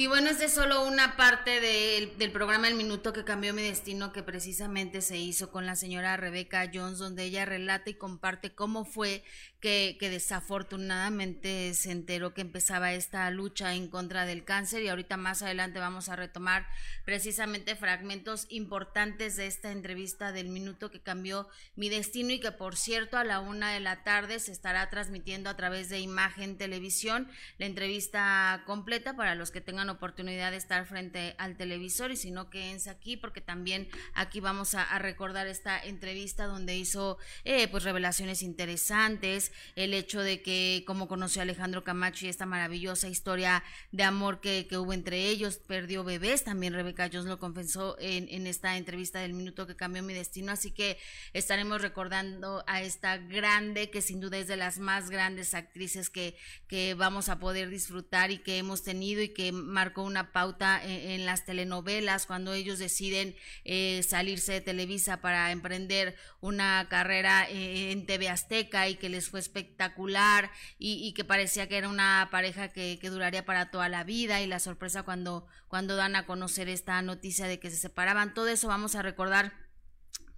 y bueno, es de solo una parte del programa El Minuto que cambió mi destino que precisamente se hizo con la señora Rebeca Jones, donde ella relata y comparte cómo fue que, que, desafortunadamente se enteró que empezaba esta lucha en contra del cáncer y ahorita más adelante vamos a retomar precisamente fragmentos importantes de esta entrevista del minuto que cambió mi destino y que por cierto a la una de la tarde se estará transmitiendo a través de imagen televisión la entrevista completa para los que tengan oportunidad de estar frente al televisor y si no quédense aquí porque también aquí vamos a, recordar esta entrevista donde hizo eh, pues revelaciones interesantes el hecho de que como conoció a Alejandro Camacho y esta maravillosa historia de amor que, hubo entre ellos, perdió bebés, también Rebeca Jones lo confesó en, en esta entrevista del minuto que cambió mi destino, así que estaremos recordando a esta grande, que sin duda es de las más grandes actrices que, que vamos a poder disfrutar y que hemos tenido y que marcó una pauta en, las telenovelas cuando ellos deciden eh, salirse de Televisa para emprender una carrera eh, en TV Azteca y que les fue espectacular y, que parecía que era una pareja que, duraría para toda la vida y la sorpresa cuando, cuando dan a conocer esta noticia de que se separaban. Todo eso vamos a recordar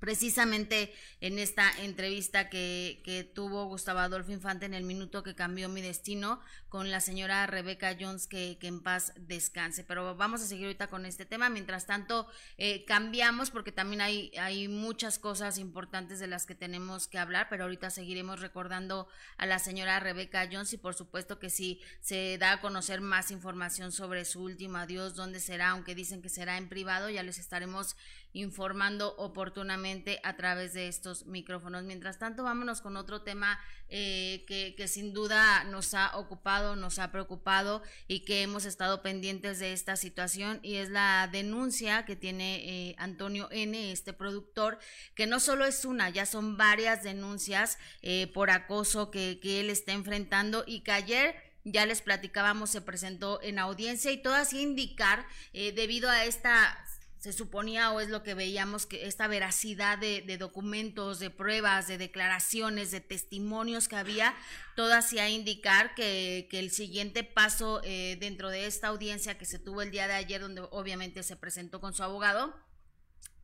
precisamente en esta entrevista que, que, tuvo Gustavo Adolfo Infante en el minuto que cambió mi destino con la señora Rebeca Jones, que, que en paz descanse. Pero vamos a seguir ahorita con este tema. Mientras tanto, eh, cambiamos porque también hay, hay muchas cosas importantes de las que tenemos que hablar, pero ahorita seguiremos recordando a la señora Rebeca Jones y por supuesto que si se da a conocer más información sobre su último adiós, dónde será, aunque dicen que será en privado, ya les estaremos informando oportunamente a través de estos micrófonos. Mientras tanto, vámonos con otro tema eh, que, que, sin duda nos ha ocupado, nos ha preocupado y que hemos estado pendientes de esta situación y es la denuncia que tiene eh, Antonio N, este productor, que no solo es una, ya son varias denuncias eh, por acoso que, que él está enfrentando y que ayer ya les platicábamos, se presentó en audiencia y todo así indicar, debido a esta se suponía o es lo que veíamos que esta veracidad de, documentos, de pruebas, de declaraciones, de testimonios que había, todo hacía indicar que, que el siguiente paso eh, dentro de esta audiencia que se tuvo el día de ayer, donde obviamente se presentó con su abogado,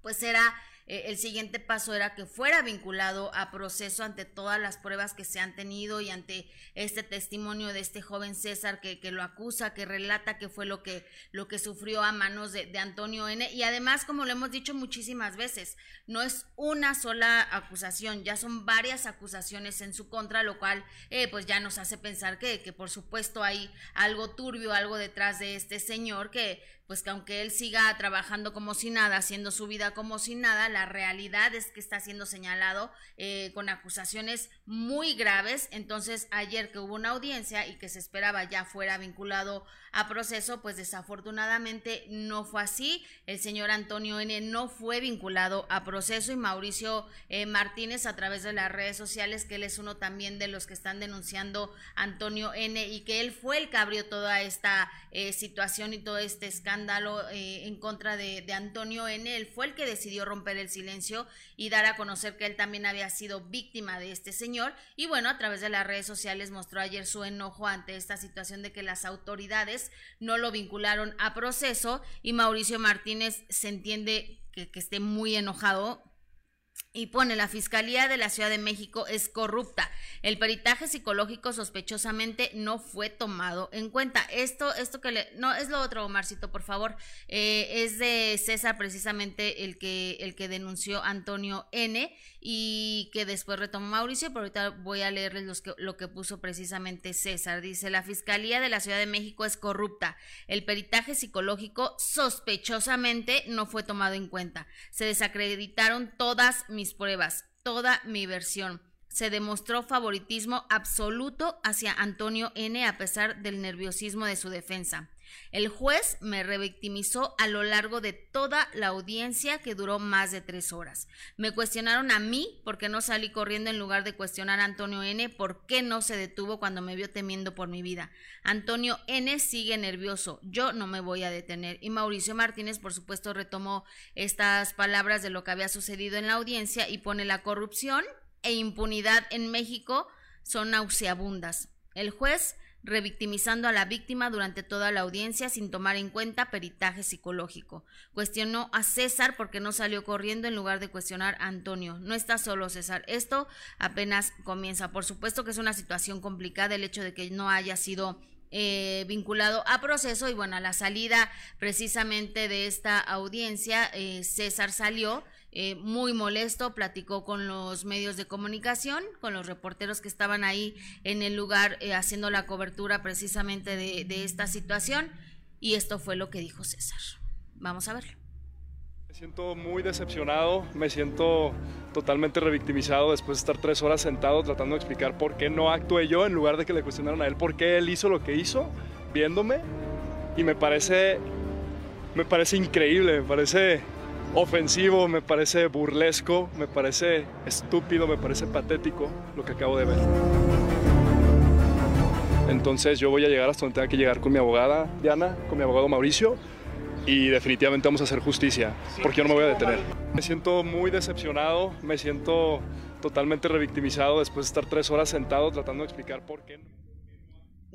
pues era eh, el siguiente paso era que fuera vinculado a proceso ante todas las pruebas que se han tenido y ante este testimonio de este joven César que, que lo acusa, que relata que fue lo que, lo que sufrió a manos de, de, Antonio N. Y además, como lo hemos dicho muchísimas veces, no es una sola acusación, ya son varias acusaciones en su contra, lo cual eh, pues ya nos hace pensar que, que por supuesto hay algo turbio, algo detrás de este señor que pues que aunque él siga trabajando como si nada, haciendo su vida como si nada, la realidad es que está siendo señalado eh, con acusaciones muy graves. Entonces, ayer que hubo una audiencia y que se esperaba ya fuera vinculado a proceso, pues desafortunadamente no fue así. El señor Antonio N no fue vinculado a proceso y Mauricio eh, Martínez a través de las redes sociales, que él es uno también de los que están denunciando a Antonio N y que él fue el que abrió toda esta eh, situación y todo este escándalo eh, en contra de, Antonio N. Él fue el que decidió romper el silencio y dar a conocer que él también había sido víctima de este señor y bueno, a través de las redes sociales mostró ayer su enojo ante esta situación de que las autoridades no lo vincularon a proceso y Mauricio Martínez se entiende que esté muy enojado y pone la Fiscalía de la Ciudad de México es corrupta. El peritaje psicológico sospechosamente no fue tomado en cuenta. Esto, esto que le, no es lo otro, Marcito, por favor. Eh, es de César precisamente el que, el que denunció Antonio N y que después retomó Mauricio, pero ahorita voy a leerles los que, lo que puso precisamente César. Dice, la Fiscalía de la Ciudad de México es corrupta. El peritaje psicológico sospechosamente no fue tomado en cuenta. Se desacreditaron todas mis pruebas, toda mi versión. Se demostró favoritismo absoluto hacia Antonio N a pesar del nerviosismo de su defensa. El juez me revictimizó a lo largo de toda la audiencia que duró más de tres horas. Me cuestionaron a mí porque no salí corriendo en lugar de cuestionar a Antonio N por qué no se detuvo cuando me vio temiendo por mi vida. Antonio N sigue nervioso, yo no me voy a detener. Y Mauricio Martínez, por supuesto, retomó estas palabras de lo que había sucedido en la audiencia y pone la corrupción e impunidad en México son nauseabundas. El juez revictimizando a la víctima durante toda la audiencia sin tomar en cuenta peritaje psicológico. Cuestionó a César porque no salió corriendo en lugar de cuestionar a Antonio. No está solo César, esto apenas comienza. Por supuesto que es una situación complicada el hecho de que no haya sido eh, vinculado a proceso y bueno, a la salida precisamente de esta audiencia, eh, César salió eh, muy molesto, platicó con los medios de comunicación, con los reporteros que estaban ahí en el lugar eh, haciendo la cobertura precisamente de, esta situación y esto fue lo que dijo César. Vamos a verlo. Me siento muy decepcionado, me siento totalmente revictimizado después de estar tres horas sentado tratando de explicar por qué no actué yo en lugar de que le cuestionaran a él por qué él hizo lo que hizo, viéndome. Y me parece, me parece increíble, me parece ofensivo, me parece burlesco, me parece estúpido, me parece patético lo que acabo de ver. Entonces yo voy a llegar hasta donde tenga que llegar con mi abogada Diana, con mi abogado Mauricio y definitivamente vamos a hacer justicia, porque yo no me voy a detener. Me siento muy decepcionado, me siento totalmente revictimizado después de estar tres horas sentado tratando de explicar por qué.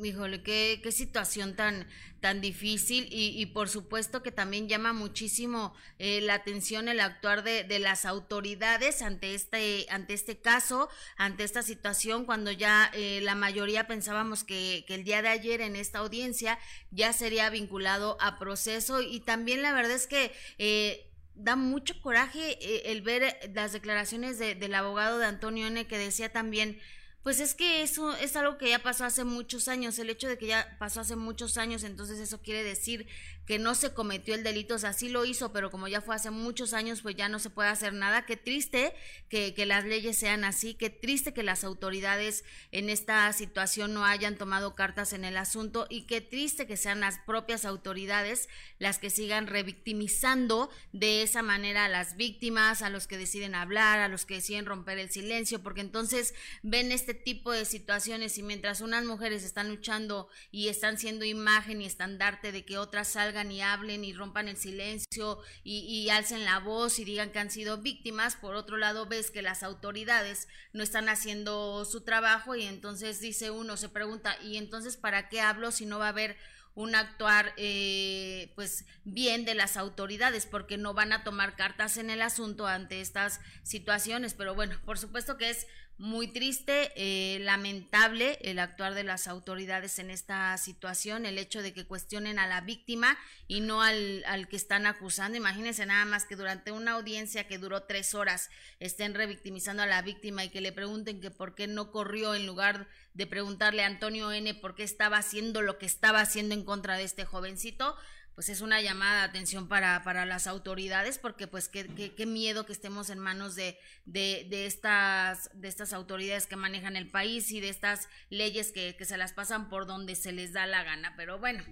Híjole, qué, qué situación tan, tan difícil y, por supuesto que también llama muchísimo eh, la atención el actuar de, de, las autoridades ante este, ante este caso, ante esta situación, cuando ya eh, la mayoría pensábamos que, que, el día de ayer en esta audiencia ya sería vinculado a proceso y también la verdad es que... Eh, da mucho coraje el ver las declaraciones de, del abogado de Antonio N que decía también pues es que eso es algo que ya pasó hace muchos años. El hecho de que ya pasó hace muchos años, entonces eso quiere decir que no se cometió el delito, o sea, sí lo hizo, pero como ya fue hace muchos años, pues ya no se puede hacer nada. Qué triste que, que las leyes sean así, qué triste que las autoridades en esta situación no hayan tomado cartas en el asunto y qué triste que sean las propias autoridades las que sigan revictimizando de esa manera a las víctimas, a los que deciden hablar, a los que deciden romper el silencio, porque entonces ven este tipo de situaciones y mientras unas mujeres están luchando y están siendo imagen y estandarte de que otras salgan y hablen y rompan el silencio y, alcen la voz y digan que han sido víctimas. Por otro lado, ves que las autoridades no están haciendo su trabajo y entonces dice uno, se pregunta, ¿y entonces para qué hablo si no va a haber un actuar eh, pues bien de las autoridades porque no van a tomar cartas en el asunto ante estas situaciones pero bueno por supuesto que es muy triste, eh, lamentable el actuar de las autoridades en esta situación, el hecho de que cuestionen a la víctima y no al, al, que están acusando. Imagínense nada más que durante una audiencia que duró tres horas estén revictimizando a la víctima y que le pregunten que por qué no corrió en lugar de preguntarle a Antonio N por qué estaba haciendo lo que estaba haciendo en contra de este jovencito pues es una llamada de atención para, para las autoridades, porque pues qué, qué, miedo que estemos en manos de, de, de, estas, de estas autoridades que manejan el país y de estas leyes que, que se las pasan por donde se les da la gana. Pero bueno,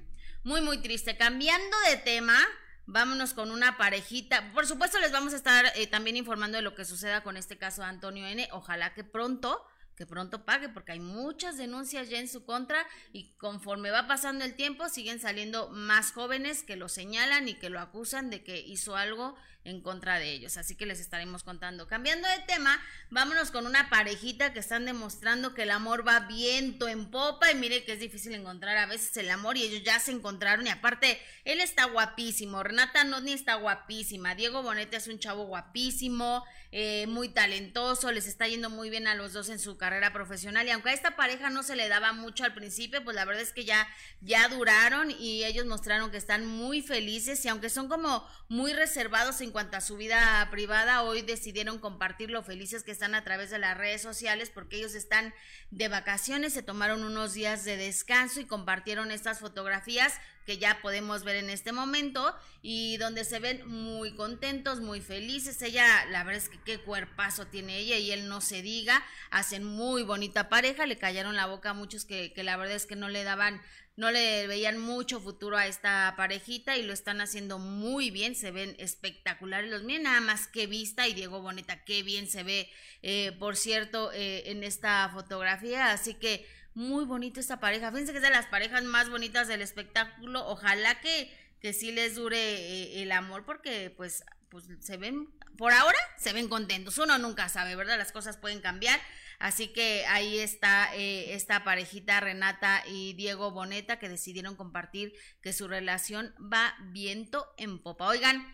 muy, muy triste. Cambiando de tema, vámonos con una parejita. Por supuesto, les vamos a estar eh, también informando de lo que suceda con este caso de Antonio N. Ojalá que pronto que pronto pague, porque hay muchas denuncias ya en su contra y conforme va pasando el tiempo siguen saliendo más jóvenes que lo señalan y que lo acusan de que hizo algo en contra de ellos. Así que les estaremos contando. Cambiando de tema, vámonos con una parejita que están demostrando que el amor va viento en popa y mire que es difícil encontrar a veces el amor y ellos ya se encontraron y aparte él está guapísimo, Renata Notni está guapísima, Diego Bonete es un chavo guapísimo, eh, muy talentoso, les está yendo muy bien a los dos en su carrera profesional y aunque a esta pareja no se le daba mucho al principio, pues la verdad es que ya, ya duraron y ellos mostraron que están muy felices y aunque son como muy reservados en cuanto a su vida privada, hoy decidieron compartir lo felices que están a través de las redes sociales porque ellos están de vacaciones, se tomaron unos días de descanso y compartieron estas fotografías que ya podemos ver en este momento y donde se ven muy contentos, muy felices. Ella, la verdad es que qué cuerpazo tiene ella y él no se diga, hacen muy bonita pareja, le callaron la boca a muchos que, que la verdad es que no le daban no le veían mucho futuro a esta parejita y lo están haciendo muy bien, se ven espectaculares. Los miren nada más que vista y Diego Boneta, qué bien se ve, eh, por cierto, eh, en esta fotografía, así que muy bonito esta pareja, fíjense que es de las parejas más bonitas del espectáculo, ojalá que, que sí les dure eh, el amor porque pues, pues se ven, por ahora se ven contentos, uno nunca sabe, ¿verdad? Las cosas pueden cambiar, Así que ahí está eh, esta parejita Renata y Diego Boneta que decidieron compartir que su relación va viento en popa. Oigan,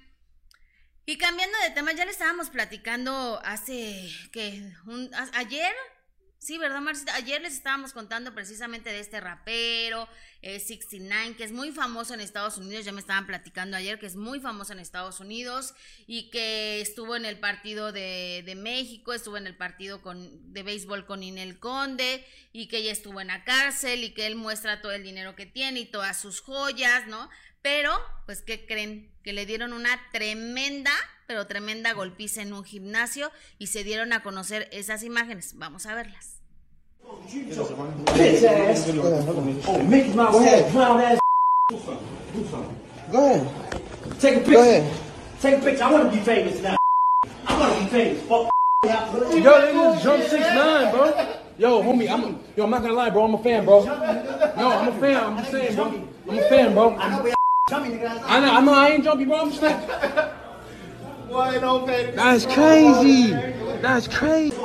y cambiando de tema, ya le estábamos platicando hace que ayer Sí, ¿verdad, Marcita? Ayer les estábamos contando precisamente de este rapero, eh, 69, que es muy famoso en Estados Unidos. Ya me estaban platicando ayer que es muy famoso en Estados Unidos y que estuvo en el partido de, de México, estuvo en el partido con, de béisbol con Inel Conde y que ya estuvo en la cárcel y que él muestra todo el dinero que tiene y todas sus joyas, ¿no? Pero, pues, ¿qué creen? Que le dieron una tremenda, pero tremenda golpiza en un gimnasio y se dieron a conocer esas imágenes. Vamos a verlas. Bitch ass. Oh, Mickey Mouse head, clown ass. Do something. Do something. Go ahead. Take a picture. Go ahead. Take a picture. I want to be famous now. I want to be famous. Fuck. Yo, this is Jump Six Nine, bro. Yo, homie, I'm yo, I'm not gonna lie, bro. I'm a fan, bro. Yo, I'm a fan. I'm just saying, bro. I'm a fan, bro. I know, I know, I know, I ain't jumpy, bro. I'm just saying. That's crazy. That's crazy.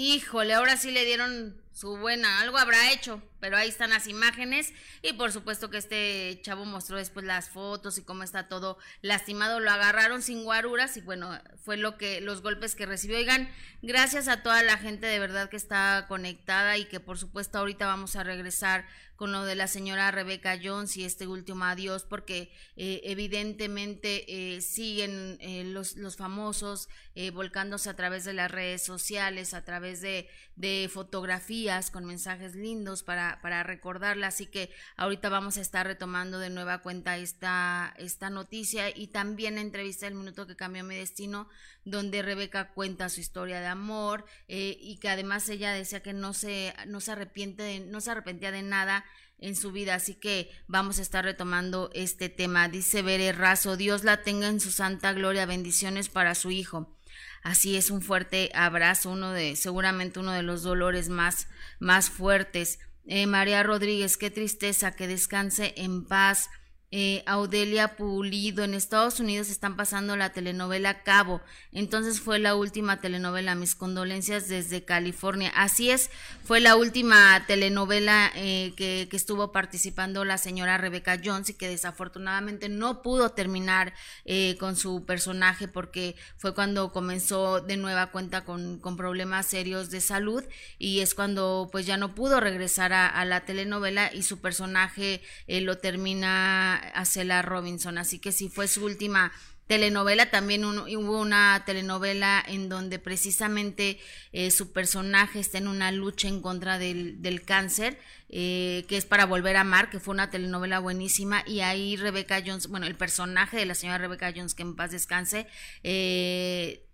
Híjole, ahora sí le dieron su buena. Algo habrá hecho. Pero ahí están las imágenes y por supuesto que este chavo mostró después las fotos y cómo está todo lastimado. Lo agarraron sin guaruras y bueno, fue lo que los golpes que recibió. Oigan, gracias a toda la gente de verdad que está conectada y que por supuesto ahorita vamos a regresar con lo de la señora Rebeca Jones y este último adiós, porque eh, evidentemente eh, siguen eh, los, los, famosos volcándose a través de las redes sociales, a través de, de fotografías con mensajes lindos para, para recordarla. Así que ahorita vamos a estar retomando de nueva cuenta esta, esta noticia y también entrevista El Minuto que Cambió Mi Destino, donde Rebeca cuenta su historia de amor y que además ella decía que no se, no se arrepiente, no se arrepentía de nada en su vida. Así que vamos a estar retomando este tema. Dice Bere Razo, Dios la tenga en su santa gloria, bendiciones para su hijo. Así es, un fuerte abrazo, uno de, seguramente uno de los dolores más, más fuertes. Eh, María Rodríguez, qué tristeza, que descanse en paz. Eh, Audelia Pulido. En Estados Unidos están pasando la telenovela Cabo. Entonces fue la última telenovela. Mis condolencias desde California. Así es, fue la última telenovela eh, que, estuvo participando la señora Rebecca Jones y que desafortunadamente no pudo terminar eh, con su personaje porque fue cuando comenzó de nueva cuenta con, problemas serios de salud y es cuando pues ya no pudo regresar a, a la telenovela y su personaje lo termina a Cela Robinson, así que si fue su última telenovela, también hubo una telenovela en donde precisamente eh, su personaje está en una lucha en contra del, cáncer, eh, que es para volver a amar, que fue una telenovela buenísima, y ahí Rebecca Jones, bueno, el personaje de la señora Rebecca Jones, que en paz descanse, eh,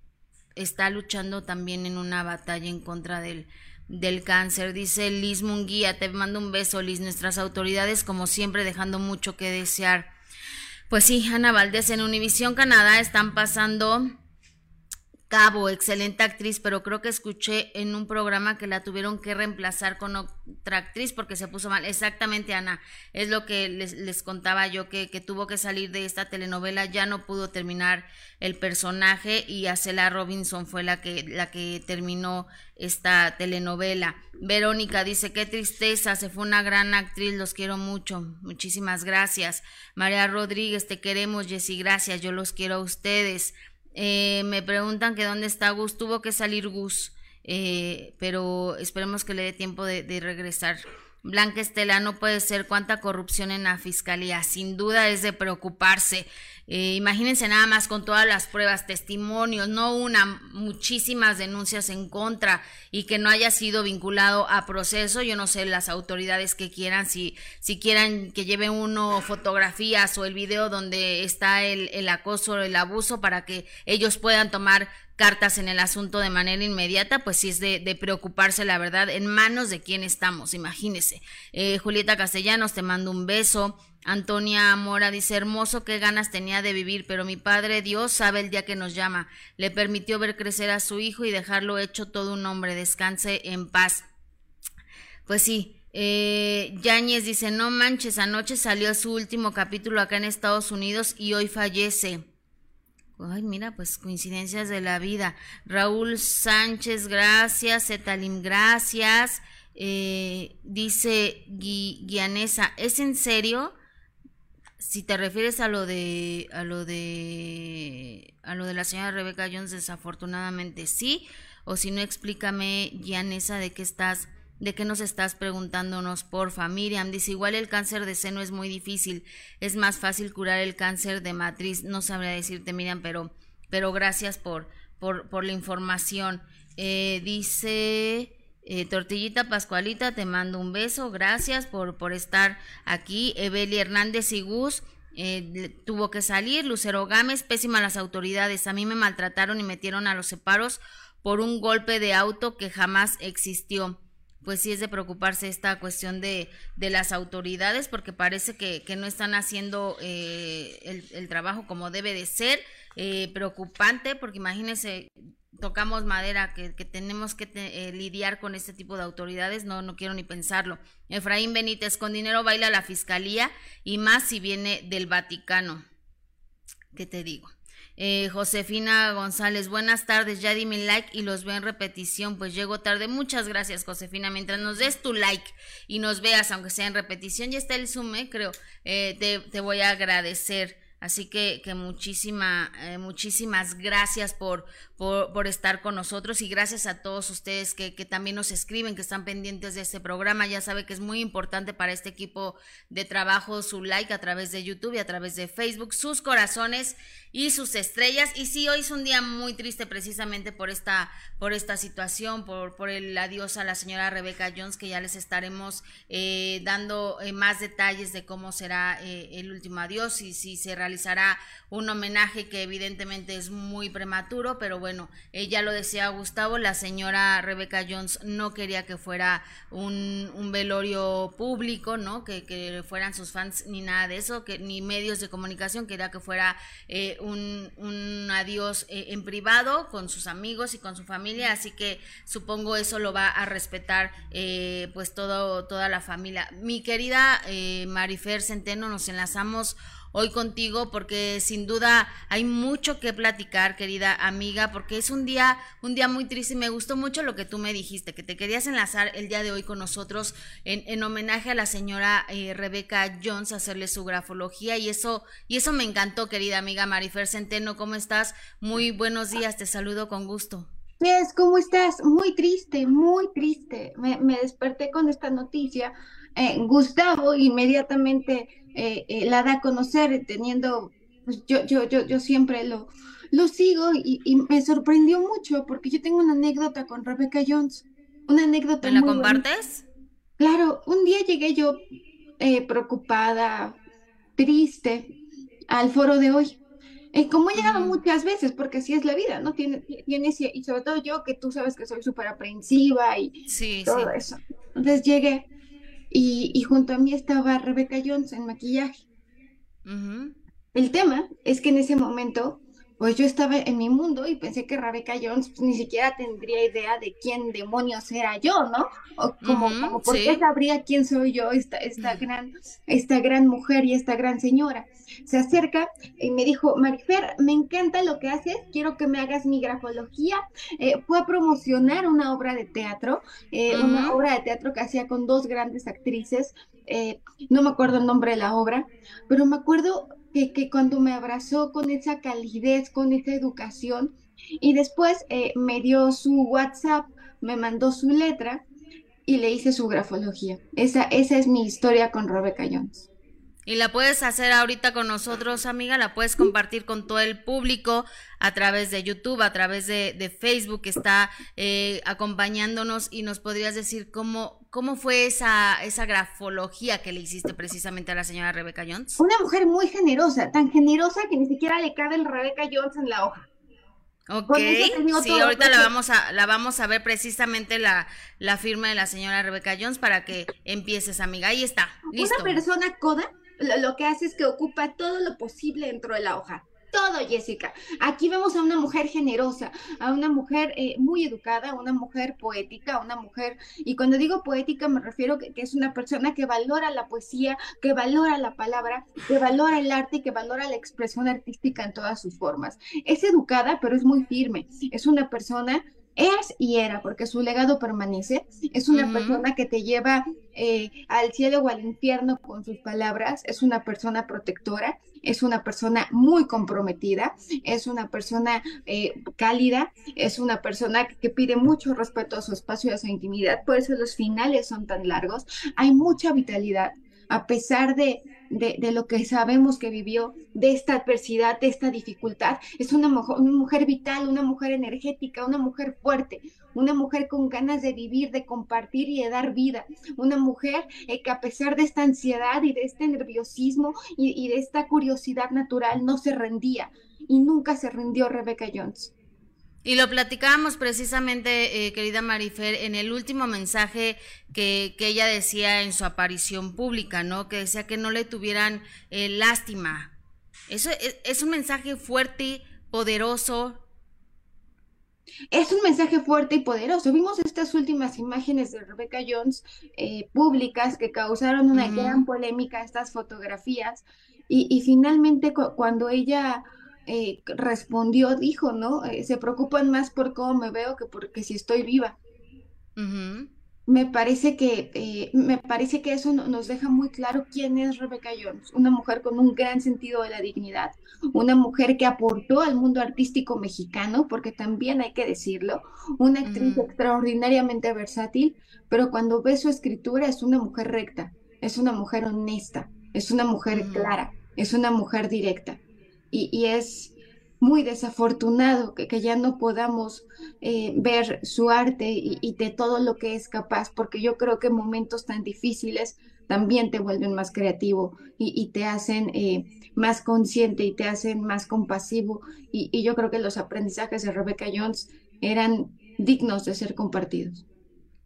está luchando también en una batalla en contra del del cáncer. Dice Liz Munguía, te mando un beso, Liz. Nuestras autoridades, como siempre, dejando mucho que desear. Pues sí, Ana Valdés, en Univisión Canadá están pasando Cabo, excelente actriz, pero creo que escuché en un programa que la tuvieron que reemplazar con otra actriz porque se puso mal. Exactamente, Ana, es lo que les, contaba yo, que, que, tuvo que salir de esta telenovela, ya no pudo terminar el personaje y Acela Robinson fue la que, la que terminó esta telenovela. Verónica dice, qué tristeza, se fue una gran actriz, los quiero mucho, muchísimas gracias. María Rodríguez, te queremos, Jessy, gracias, yo los quiero a ustedes. Eh, me preguntan que dónde está Gus. Tuvo que salir Gus, eh, pero esperemos que le dé tiempo de, de, regresar. Blanca Estela, no puede ser cuánta corrupción en la fiscalía. Sin duda es de preocuparse. Eh, imagínense nada más con todas las pruebas, testimonios, no una, muchísimas denuncias en contra y que no haya sido vinculado a proceso. Yo no sé las autoridades que quieran, si, si quieran que lleve uno fotografías o el video donde está el, el acoso o el abuso para que ellos puedan tomar cartas en el asunto de manera inmediata, pues sí es de, de preocuparse, la verdad, en manos de quién estamos, imagínese. Eh, Julieta Castellanos, te mando un beso. Antonia Mora dice, hermoso, qué ganas tenía de vivir, pero mi Padre Dios sabe el día que nos llama. Le permitió ver crecer a su hijo y dejarlo hecho todo un hombre. Descanse en paz. Pues sí. Eh, Yáñez dice, no manches, anoche salió su último capítulo acá en Estados Unidos y hoy fallece. Ay, mira, pues coincidencias de la vida. Raúl Sánchez, gracias. Etalim, gracias. Eh, dice Guianesa, ¿es en serio? Si te refieres a lo de a lo de a lo de la señora Rebeca Jones desafortunadamente sí o si no explícame Gianesa de qué estás de qué nos estás preguntándonos porfa Miriam dice igual el cáncer de seno es muy difícil es más fácil curar el cáncer de matriz no sabría decirte Miriam pero pero gracias por por, por la información. Eh, dice eh, Tortillita Pascualita, te mando un beso, gracias por, por estar aquí. Evelia Hernández y Gus, eh, tuvo que salir. Lucero Gámez, pésima las autoridades. A mí me maltrataron y metieron a los separos por un golpe de auto que jamás existió. Pues sí es de preocuparse esta cuestión de, de las autoridades porque parece que, que no están haciendo eh, el, el, trabajo como debe de ser. preocupante porque imagínense tocamos madera, que, tenemos que eh, lidiar con este tipo de autoridades, no, no quiero ni pensarlo. Efraín Benítez, con dinero baila la fiscalía y más si viene del Vaticano. ¿Qué te digo? Eh, Josefina González, buenas tardes, ya di mi like y los veo en repetición, pues llego tarde. Muchas gracias, Josefina. Mientras nos des tu like y nos veas, aunque sea en repetición, ya está el Zoom, ¿eh? creo, eh, te, te voy a agradecer. Así que, que muchísima, eh, muchísimas gracias por, por, estar con nosotros y gracias a todos ustedes que, que, también nos escriben, que están pendientes de este programa. Ya sabe que es muy importante para este equipo de trabajo su like a través de YouTube y a través de Facebook, sus corazones y sus estrellas. Y sí, hoy es un día muy triste precisamente por esta, por esta situación, por, por el adiós a la señora Rebecca Jones, que ya les estaremos eh, dando eh, más detalles de cómo será el último adiós y si se realiza realizará un homenaje que evidentemente es muy prematuro, pero bueno, ella lo decía Gustavo, la señora Rebecca Jones no quería que fuera un, un velorio público, ¿no? Que, que, fueran sus fans ni nada de eso, que ni medios de comunicación, quería que fuera eh, un, un, adiós eh, en privado con sus amigos y con su familia, así que supongo eso lo va a respetar eh, pues todo, toda la familia. Mi querida Marifer Centeno, nos enlazamos hoy contigo porque sin duda hay mucho que platicar, querida amiga, porque es un día, un día muy triste y me gustó mucho lo que tú me dijiste, que te querías enlazar el día de hoy con nosotros en, en homenaje a la señora eh, Rebeca Jones, hacerle su grafología y eso, y eso me encantó, querida amiga Marifer Centeno, ¿cómo estás? Muy buenos días, te saludo con gusto. ¿cómo estás? Muy triste, muy triste. Me, me desperté con esta noticia. Eh, Gustavo inmediatamente eh, eh, la da a conocer, teniendo, pues yo, yo, yo, yo siempre lo, lo sigo y, me sorprendió mucho porque yo tengo una anécdota con Rebecca Jones, una anécdota. ¿Me la compartes? Claro, un día llegué yo eh, preocupada, triste, al foro de hoy. como he llegado muchas veces, porque así es la vida, ¿no? Tiene, tiene, y sobre todo yo, que tú sabes que soy súper aprensiva y todo eso. Entonces llegué y, junto a mí estaba Rebecca Jones en maquillaje. El tema es que en ese momento, pues yo estaba en mi mundo y pensé que Rebecca Jones pues, ni siquiera tendría idea de quién demonios era yo, ¿no? O como, como por qué sabría quién soy yo, esta, esta, gran, esta gran mujer y esta gran señora se acerca y me dijo, Marifer, me encanta lo que haces, quiero que me hagas mi grafología. Eh, fue a promocionar una obra de teatro, eh, una obra de teatro que hacía con dos grandes actrices, eh, no me acuerdo el nombre de la obra, pero me acuerdo que, que cuando me abrazó con esa calidez, con esa educación, y después me dio su WhatsApp, me mandó su letra y le hice su grafología. Esa, esa es mi historia con Rebecca Jones. Y la puedes hacer ahorita con nosotros, amiga, la puedes compartir con todo el público a través de YouTube, a través de, Facebook, que está eh, acompañándonos y nos podrías decir cómo, cómo fue esa, esa grafología que le hiciste precisamente a la señora Rebeca Jones. Una mujer muy generosa, tan generosa que ni siquiera le cabe el Rebeca Jones en la hoja. Ok, sí, ahorita la vamos a la vamos a ver precisamente la, la firma de la señora Rebeca Jones para que empieces, amiga. Ahí está, listo. Una persona coda lo, que hace es que ocupa todo lo posible dentro de la hoja todo, Jessica. Aquí vemos a una mujer generosa, a una mujer eh, muy educada, una mujer poética, una mujer, y cuando digo poética me refiero que, que, es una persona que valora la poesía, que valora la palabra, que valora el arte y que valora la expresión artística en todas sus formas. Es educada, pero es muy firme. Es una persona es y era, porque su legado permanece. Es una persona que te lleva eh, al cielo o al infierno con sus palabras. Es una persona protectora. Es una persona muy comprometida. Es una persona eh, cálida. Es una persona que, que pide mucho respeto a su espacio y a su intimidad. Por eso los finales son tan largos. Hay mucha vitalidad. A pesar de, de, lo que sabemos que vivió, de esta adversidad, de esta dificultad. Es una, una mujer vital, una mujer energética, una mujer fuerte, una mujer con ganas de vivir, de compartir y de dar vida, una mujer eh, que a pesar de esta ansiedad y de este nerviosismo y, y de esta curiosidad natural no se rendía y nunca se rindió Rebecca Jones. Y lo platicábamos precisamente, eh, querida Marifer, en el último mensaje que, que, ella decía en su aparición pública, ¿no? Que decía que no le tuvieran eh, lástima. Eso es, es, un mensaje fuerte, poderoso. Es un mensaje fuerte y poderoso. Vimos estas últimas imágenes de Rebecca Jones eh, públicas que causaron una gran polémica, estas fotografías, y, y finalmente cu cuando ella eh, respondió, dijo, ¿no? Eh, se preocupan más por cómo me veo que porque si estoy viva. Me parece que, eh, me parece que eso nos deja muy claro quién es Rebecca Jones, una mujer con un gran sentido de la dignidad, una mujer que aportó al mundo artístico mexicano, porque también hay que decirlo, una actriz extraordinariamente versátil, pero cuando ve su escritura es una mujer recta, es una mujer honesta, es una mujer clara, es una mujer directa y, es muy desafortunado que, ya no podamos eh, ver su arte y, de todo lo que es capaz, porque yo creo que momentos tan difíciles también te vuelven más creativo y, te hacen eh, más consciente y te hacen más compasivo. y yo creo que los aprendizajes de Rebecca Jones eran dignos de ser compartidos.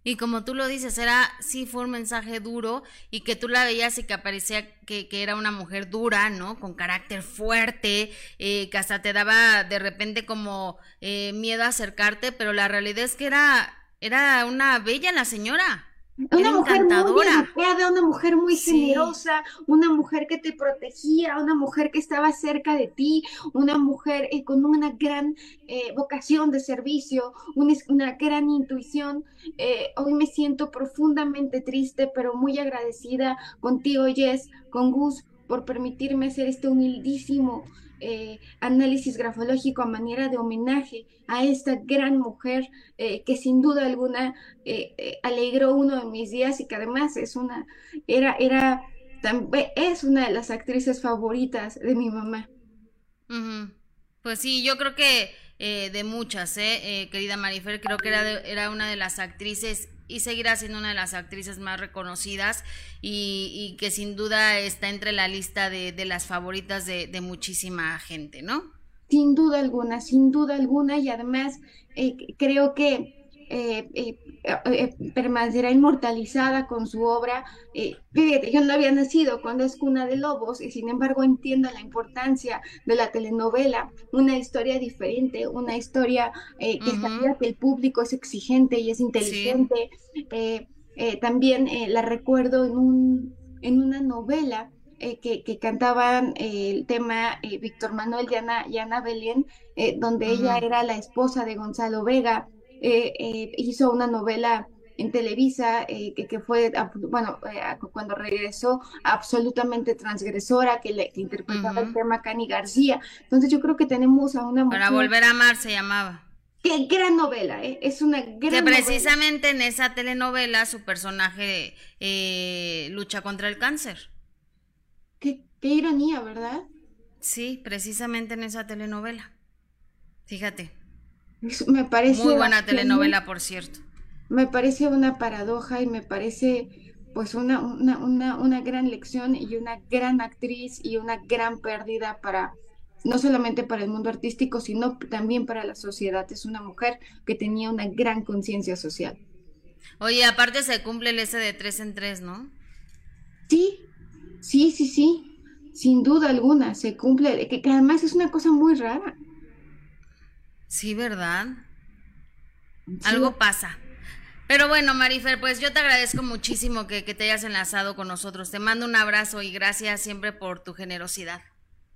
Y como tú lo dices, era, sí fue un mensaje duro y que tú la veías y que aparecía que, que era una mujer dura, ¿no? Con carácter fuerte, eh, que hasta te daba de repente como eh, miedo a acercarte, pero la realidad es que era, era una bella la señora. Una mujer muy educada, una mujer muy generosa, una mujer que te protegía, una mujer que estaba cerca de ti, una mujer eh, con una gran eh, vocación de servicio, una, gran intuición. Eh, hoy me siento profundamente triste, pero muy agradecida contigo, Jess, con Gus, por permitirme hacer este humildísimo eh, análisis grafológico a manera de homenaje a esta gran mujer eh, que sin duda alguna eh, alegró uno de mis días y que además es una, era, era, es una de las actrices favoritas de mi mamá. Pues sí, yo creo que de muchas, querida Marifer, creo que era, era una de las actrices y seguirá siendo una de las actrices más reconocidas y, que sin duda está entre la lista de, las favoritas de, muchísima gente, ¿no? Sin duda alguna, sin duda alguna y además eh, creo que eh, eh, eh, permanecerá inmortalizada con su obra. fíjate, yo no había nacido cuando es Cuna de Lobos y sin embargo entiendo la importancia de la telenovela, una historia diferente, una historia que sabía que el público es exigente y es inteligente. también la recuerdo en, un, en una novela que, que, cantaban el tema Víctor Manuel y Ana, y Ana Belén, donde ella era la esposa de Gonzalo Vega eh, eh, hizo una novela en Televisa eh, que, fue, bueno, cuando regresó, absolutamente transgresora, que, le, interpretaba el tema Cani García. Entonces yo creo que tenemos a una mujer... Para volver a amar se llamaba. Qué gran novela, ¿eh? Es una gran Que precisamente en esa telenovela su personaje lucha contra el cáncer. Qué, qué ironía, ¿verdad? Sí, precisamente en esa telenovela. Fíjate. Me parece... Muy buena telenovela, por cierto. Me parece una paradoja y me parece pues una, una, una, una gran lección y una gran actriz y una gran pérdida para, no solamente para el mundo artístico, sino también para la sociedad. Es una mujer que tenía una gran conciencia social. Oye, aparte se cumple el ese de tres en tres, ¿no? Sí, sí, sí, sí, sin duda alguna, se cumple, que además es una cosa muy rara. Sí, ¿verdad? Algo pasa. Pero bueno, Marifer, pues yo te agradezco muchísimo que, te hayas enlazado con nosotros. Te mando un abrazo y gracias siempre por tu generosidad.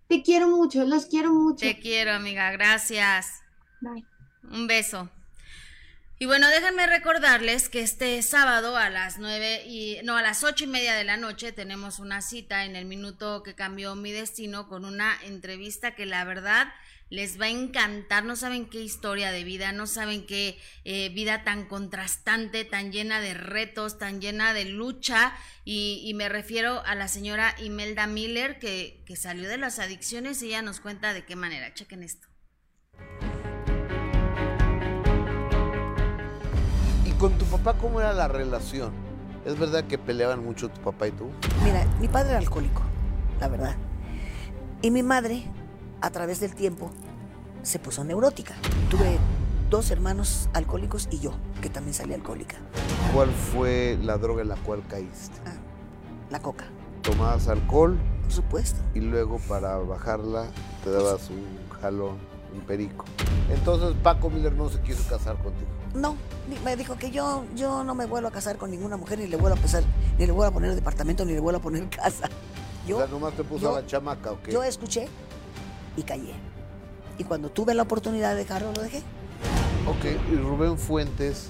Te quiero mucho, los quiero mucho. Te quiero, amiga, gracias. Bye. Un beso. Y bueno, déjenme recordarles que este sábado a las nueve y no a las ocho y media de la noche tenemos una cita en el minuto que cambió mi destino con una entrevista que la verdad les va a encantar, no saben qué historia de vida, no saben qué eh, vida tan contrastante, tan llena de retos, tan llena de lucha, y, me refiero a la señora Imelda Miller, que, que salió de las adicciones y ella nos cuenta de qué manera. Chequen esto. ¿Y con tu papá cómo era la relación? ¿Es verdad que peleaban mucho tu papá y tú? Mira, mi padre era alcohólico, la verdad. Y mi madre a través del tiempo se puso neurótica. Tuve dos hermanos alcohólicos y yo, que también salí alcohólica. ¿Cuál fue la droga en la cual caíste? Ah, la coca. ¿Tomabas alcohol? Por supuesto. Y luego para bajarla te dabas un jalón, un perico. Entonces Paco Miller no se quiso casar contigo. No, me dijo que yo, yo no me vuelvo a casar con ninguna mujer, ni le vuelvo a empezar, ni le vuelvo a poner departamento, ni le vuelvo a poner casa. Yo, o sea, nomás te puso a la chamaca, ¿o Yo escuché y callé. Y cuando tuve la oportunidad de dejarlo, lo dejé. Ok, y Rubén Fuentes,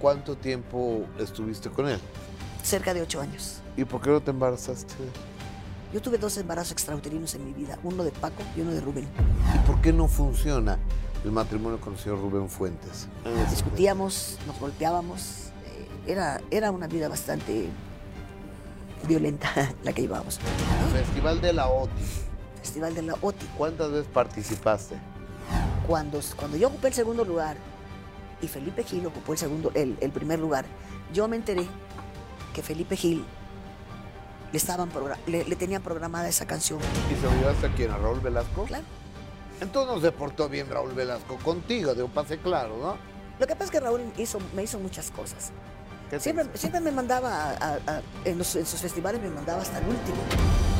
¿cuánto tiempo estuviste con él? Cerca de ocho años. ¿Y por qué no te embarazaste? Yo tuve dos embarazos extrauterinos en mi vida, uno de Paco y uno de Rubén. ¿Y por qué no funciona el matrimonio con el señor Rubén Fuentes? Discutíamos, nos golpeábamos, eh, era, era una vida bastante violenta la que llevábamos. Festival de la OTI. Festival de la OTI. ¿Cuántas veces participaste? Cuando, cuando yo ocupé el segundo lugar y Felipe Gil ocupó el, segundo, el, el primer lugar, yo me enteré que Felipe Gil le, estaban le, le, tenían programada esa canción. ¿Y se lo llevaste a quién? ¿A Raúl Velasco? Claro. Entonces no se portó bien Raúl Velasco contigo, de un pase claro, ¿no? Lo que pasa es que Raúl hizo, me hizo muchas cosas. Siempre, siempre, me mandaba, a, a, en, los, en sus festivales me mandaba hasta el último.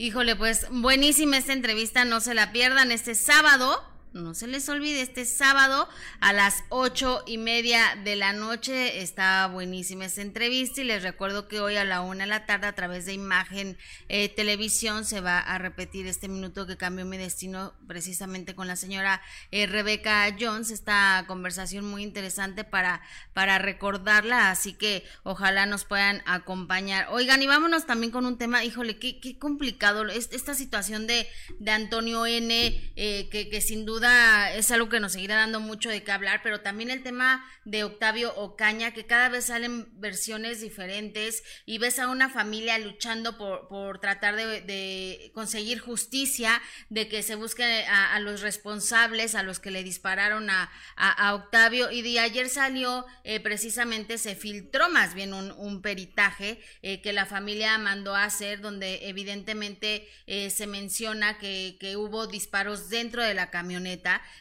Híjole, pues buenísima esta entrevista, no se la pierdan este sábado no se les olvide, este sábado a las ocho y media de la noche está buenísima esta entrevista y les recuerdo que hoy a la una de la tarde a través de Imagen eh, Televisión se va a repetir este minuto que cambió mi destino precisamente con la señora eh, Rebeca Jones, esta conversación muy interesante para, para recordarla, así que ojalá nos puedan acompañar. Oigan, y vámonos también con un tema, híjole, qué, qué complicado esta situación de, de Antonio N, eh, que, que sin duda es algo que nos seguirá dando mucho de qué hablar, pero también el tema de Octavio Ocaña, que cada vez salen versiones diferentes y ves a una familia luchando por, por tratar de, conseguir justicia, de que se busque a, los responsables, a los que le dispararon a, Octavio. Y de ayer salió, eh, precisamente se filtró más bien un, un peritaje eh, que la familia mandó a hacer, donde evidentemente eh, se menciona que, que hubo disparos dentro de la camioneta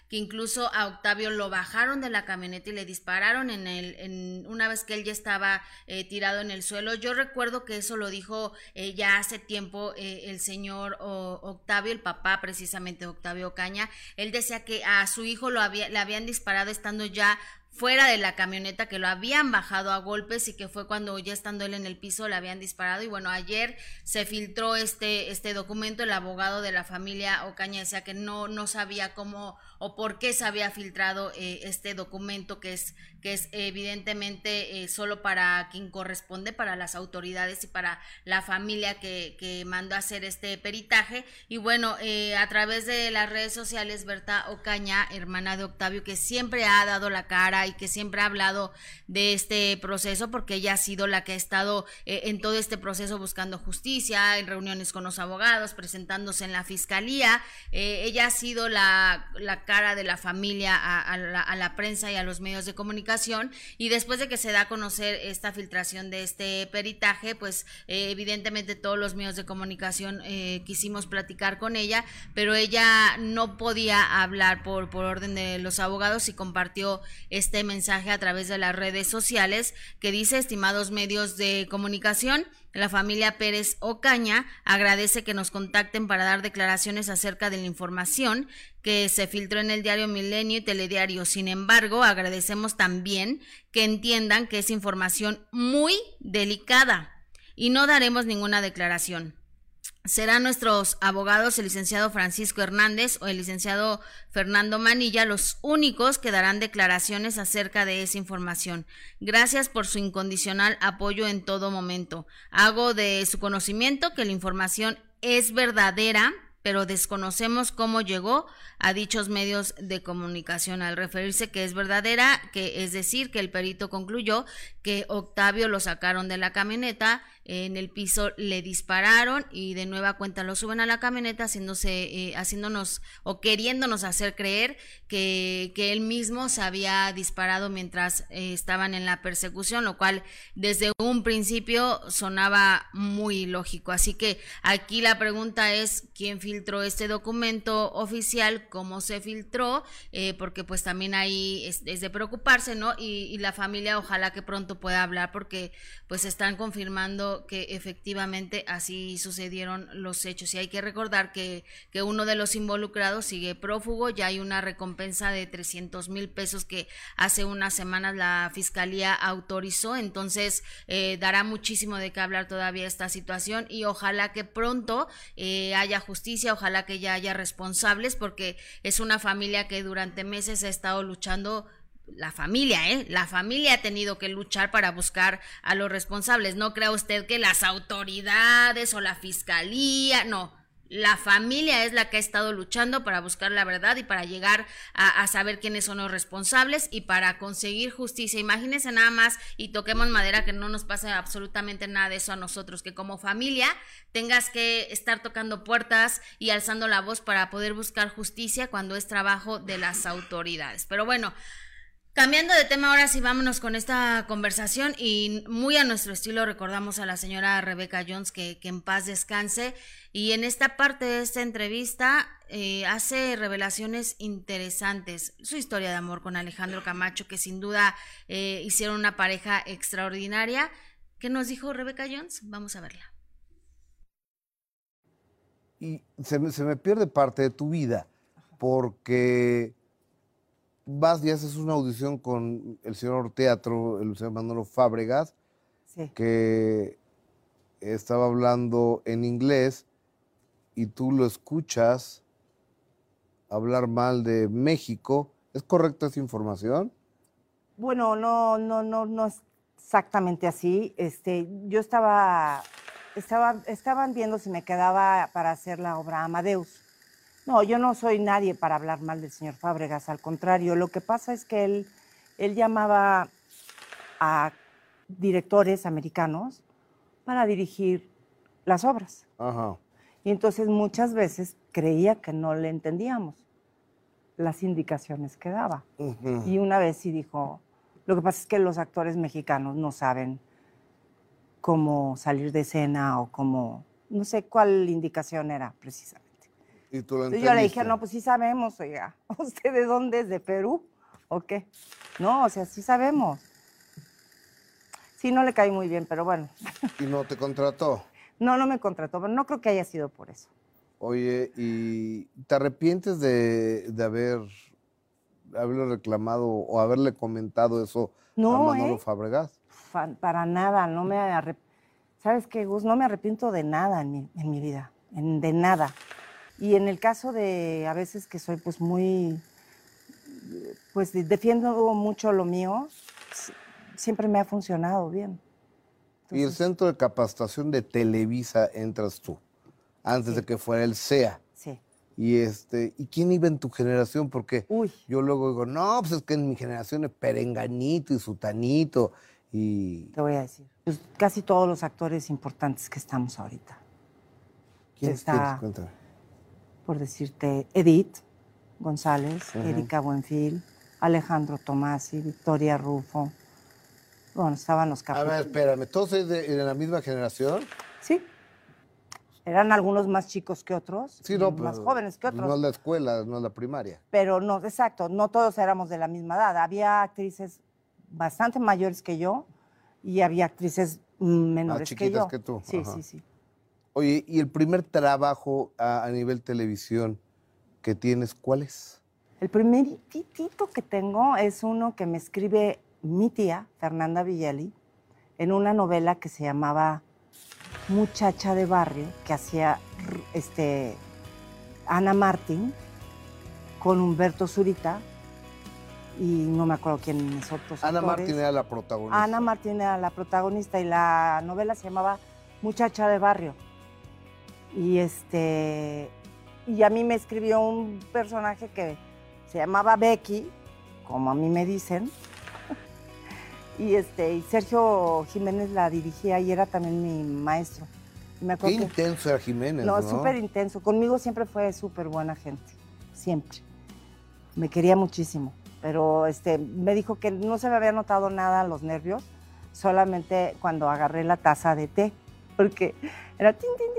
que incluso a Octavio lo bajaron de la camioneta y le dispararon en el, en, una vez que él ya estaba eh, tirado en el suelo. Yo recuerdo que eso lo dijo eh, ya hace tiempo eh, el señor Octavio, el papá precisamente Octavio Caña. Él decía que a su hijo lo había, le habían disparado estando ya fuera de la camioneta, que lo habían bajado a golpes y que fue cuando ya estando él en el piso le habían disparado. Y bueno, ayer se filtró este, este documento, el abogado de la familia Ocaña decía que no, no sabía cómo o por qué se había filtrado eh, este documento que es que es evidentemente eh, solo para quien corresponde, para las autoridades y para la familia que, que mandó a hacer este peritaje. Y bueno, eh, a través de las redes sociales, Berta Ocaña, hermana de Octavio, que siempre ha dado la cara y que siempre ha hablado de este proceso, porque ella ha sido la que ha estado en todo este proceso buscando justicia, en reuniones con los abogados, presentándose en la fiscalía. ella ha sido la, la cara de la familia a, la, prensa y a los medios de comunicación. Y después de que se da a conocer esta filtración de este peritaje, pues eh, evidentemente todos los medios de comunicación eh, quisimos platicar con ella, pero ella no podía hablar por, por orden de los abogados y compartió este mensaje a través de las redes sociales que dice, estimados medios de comunicación, la familia Pérez Ocaña agradece que nos contacten para dar declaraciones acerca de la información que se filtró en el diario Milenio y Telediario. Sin embargo, agradecemos también que entiendan que es información muy delicada y no daremos ninguna declaración serán nuestros abogados, el licenciado Francisco Hernández o el licenciado Fernando Manilla, los únicos que darán declaraciones acerca de esa información. Gracias por su incondicional apoyo en todo momento. Hago de su conocimiento que la información es verdadera, pero desconocemos cómo llegó a dichos medios de comunicación al referirse que es verdadera, que es decir, que el perito concluyó que Octavio lo sacaron de la camioneta en el piso le dispararon y de nueva cuenta lo suben a la camioneta haciéndose, eh, haciéndonos o queriéndonos hacer creer que, que él mismo se había disparado mientras eh, estaban en la persecución, lo cual desde un principio sonaba muy lógico. Así que aquí la pregunta es quién filtró este documento oficial, cómo se filtró, eh, porque pues también ahí es, de preocuparse, ¿no? Y, y la familia ojalá que pronto pueda hablar porque pues están confirmando que efectivamente así sucedieron los hechos. Y hay que recordar que, que uno de los involucrados sigue prófugo, ya hay una recompensa de 300 mil pesos que hace unas semanas la fiscalía autorizó, entonces eh, dará muchísimo de qué hablar todavía esta situación y ojalá que pronto eh, haya justicia, ojalá que ya haya responsables, porque es una familia que durante meses ha estado luchando la familia, ¿eh? La familia ha tenido que luchar para buscar a los responsables. No crea usted que las autoridades o la fiscalía, no. La familia es la que ha estado luchando para buscar la verdad y para llegar a, saber quiénes son los responsables y para conseguir justicia. Imagínense nada más y toquemos madera que no nos pase absolutamente nada de eso a nosotros, que como familia tengas que estar tocando puertas y alzando la voz para poder buscar justicia cuando es trabajo de las autoridades. Pero bueno, Cambiando de tema, ahora sí vámonos con esta conversación y muy a nuestro estilo recordamos a la señora Rebecca Jones que, en paz descanse y en esta parte de esta entrevista eh, hace revelaciones interesantes. Su historia de amor con Alejandro Camacho que sin duda eh, hicieron una pareja extraordinaria. ¿Qué nos dijo Rebecca Jones? Vamos a verla. Y se se me pierde parte de tu vida porque vas y haces una audición con el señor teatro, el señor Manolo Fábregas, que estaba hablando en inglés y tú lo escuchas hablar mal de México. ¿Es correcta esa información? Bueno, no, no, no, no es exactamente así. Este, yo estaba, estaba, estaban viendo si me quedaba para hacer la obra Amadeus. No, yo no soy nadie para hablar mal del señor Fábregas, al contrario, lo que pasa es que él, él llamaba a directores americanos para dirigir las obras. Ajá. Y entonces muchas veces creía que no le entendíamos las indicaciones que daba. Y una vez sí dijo, lo que pasa es que los actores mexicanos no saben cómo salir de escena o cómo, no sé cuál indicación era precisamente. ¿Y tú yo le dije, no, pues sí sabemos, oiga, ¿usted de dónde es? ¿De Perú? ¿O qué? No, o sea, sí sabemos. Sí, no le caí muy bien, pero bueno. ¿Y no te contrató? No, no me contrató, pero no creo que haya sido por eso. Oye, ¿y te arrepientes de, haber haberle reclamado o haberle comentado eso a Manolo ¿eh? Fabregas? Para nada, no me arrepiento. ¿Sabes qué, Gus? No me arrepiento de nada en mi, en mi vida, de nada. Y en el caso de a veces que soy pues muy, pues defiendo mucho lo mío, siempre me ha funcionado bien. y el centro de capacitación de Televisa entras tú, antes de que fuera el SEA. Sí. Y este, ¿y quién iba en tu generación? Porque yo luego digo, no, pues es que en mi generación es Perenganito y Sutanito. Y... Te voy a decir, pues, casi todos los actores importantes que estamos ahorita. ¿Quién está? Cuéntame por decirte, Edith González, Erika Buenfil, Alejandro Tomasi, Victoria Rufo. Bueno, estaban los capítulos. A ver, espérame, ¿todos de, de la misma generación? Sí. Eran algunos más chicos que otros, sí, no, más jóvenes que otros. No la escuela, no la primaria. Pero no, exacto, no todos éramos de la misma edad. Había actrices bastante mayores que yo y había actrices menores ah, que yo. que tú. Sí, sí, sí. Oye, ¿y el primer trabajo a, nivel televisión que tienes, cuál es? El primer titito que tengo es uno que me escribe mi tía, Fernanda Villeli, en una novela que se llamaba Muchacha de Barrio, que hacía este, Ana Martín con Humberto Zurita y no me acuerdo quién es otros Ana Martín era la protagonista. Ana Martín era la protagonista y la novela se llamaba Muchacha de Barrio. Y este y a mí me escribió un personaje que se llamaba Becky, como a mí me dicen. y este y Sergio Jiménez la dirigía y era también mi maestro. Qué intenso era Jiménez, ¿no? súper intenso. Conmigo siempre fue súper buena gente, siempre. Me quería muchísimo, pero este, me dijo que no se me había notado nada los nervios, solamente cuando agarré la taza de té, porque era tin, tin, tin,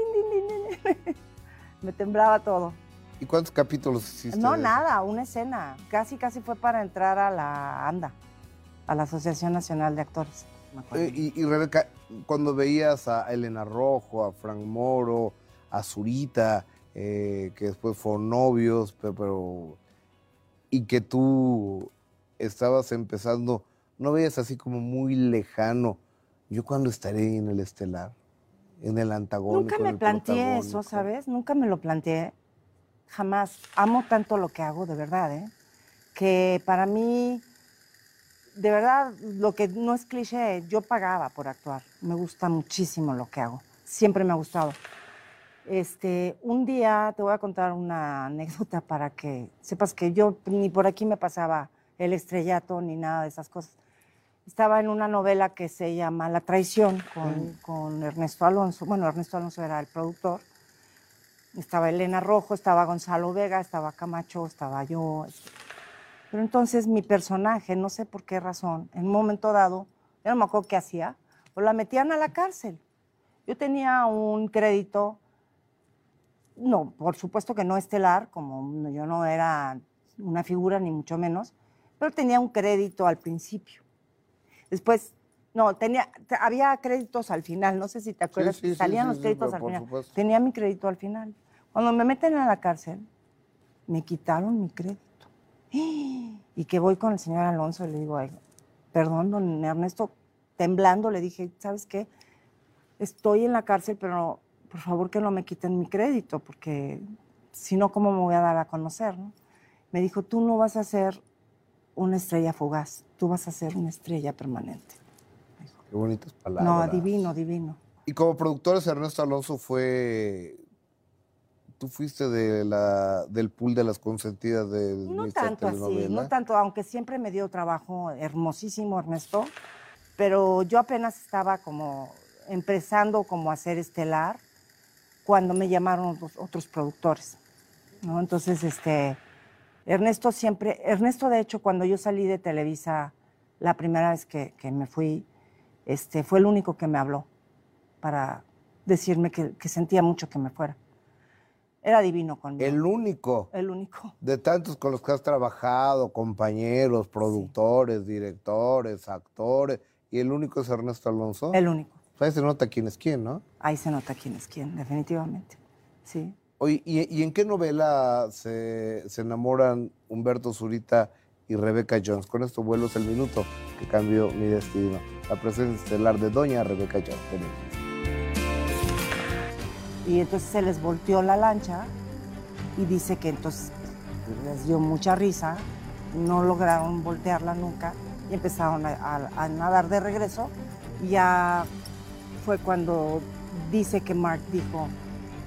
me temblaba todo. ¿Y cuántos capítulos hiciste? No, nada, una escena. Casi, casi fue para entrar a la ANDA, a la Asociación Nacional de Actores. Eh, y, Rebeca, cuando veías a Elena Rojo, a Frank Moro, a Zurita, eh, que después fueron novios, pero, y que tú estabas empezando, ¿no veías así como muy lejano? Yo cuando estaré en el estelar, en el antagónico. Nunca me planteé eso, ¿sabes? Nunca me lo planteé. Jamás. Amo tanto lo que hago, de verdad, ¿eh? Que para mí, de verdad, lo que no es cliché, yo pagaba por actuar. Me gusta muchísimo lo que hago. Siempre me ha gustado. Este, un día te voy a contar una anécdota para que sepas que yo ni por aquí me pasaba el estrellato ni nada de esas cosas. Estaba en una novela que se llama La traición con, con Ernesto Alonso. Bueno, Ernesto Alonso era el productor. Estaba Elena Rojo, estaba Gonzalo Vega, estaba Camacho, estaba yo. Pero entonces mi personaje, no sé por qué razón, en un momento dado, yo no me acuerdo qué hacía, o la metían a la cárcel. Yo tenía un crédito no, por supuesto que no estelar, como yo no era una figura ni mucho menos, pero tenía un crédito al principio. Después, no, tenía, había créditos al final, no sé si te acuerdas, salían los créditos al final. Tenía mi crédito al final. Cuando me meten a la cárcel, me quitaron mi crédito. Y que voy con el señor Alonso y le digo, perdón, don Ernesto, temblando, le dije, ¿sabes qué? Estoy en la cárcel, pero por favor que no me quiten mi crédito, porque si no, ¿cómo me voy a dar a conocer? Me dijo, tú no vas a ser una estrella fugaz, tú vas a ser una estrella permanente. Qué bonitas palabras. No, divino, divino. Y como productor, Ernesto Alonso fue tú fuiste de la, del pool de las consentidas del No tanto así, no tanto, aunque siempre me dio trabajo hermosísimo Ernesto, pero yo apenas estaba como empezando como a ser estelar cuando me llamaron otros, productores. ¿no? Entonces, este, Ernesto siempre, Ernesto de hecho cuando yo salí de Televisa la primera vez que, me fui, este, fue el único que me habló para decirme que, sentía mucho que me fuera. Era divino conmigo. El único. El único. De tantos con los que has trabajado, compañeros, productores, directores, actores, y el único es Ernesto Alonso. El único. Ahí se nota quién es quién, ¿no? Ahí se nota quién es quién, definitivamente. Sí. Oye, ¿y, en qué novela se, enamoran Humberto Zurita y Rebeca Jones? Con esto vuelos el minuto que cambió mi destino. La presencia estelar de Doña Rebeca Jones. Y entonces se les volteó la lancha y dice que entonces les dio mucha risa, no lograron voltearla nunca y empezaron a, nadar de regreso. Ya fue cuando dice que Mark dijo,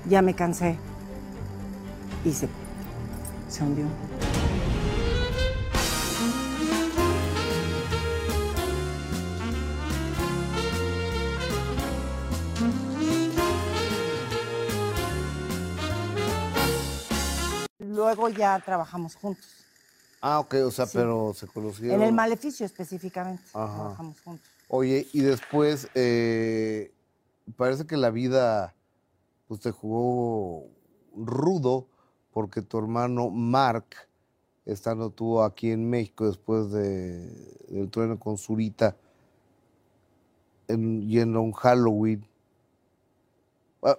ya me cansé. Y se, se hundió. Luego ya trabajamos juntos. Ah, ok, o sea, pero se conocieron. En el maleficio específicamente. Trabajamos juntos. Oye, y después eh, parece que la vida pues, te jugó rudo porque tu hermano Mark, estando tú aquí en México después de, del trueno con Zurita, en, yendo a un Halloween. Ah,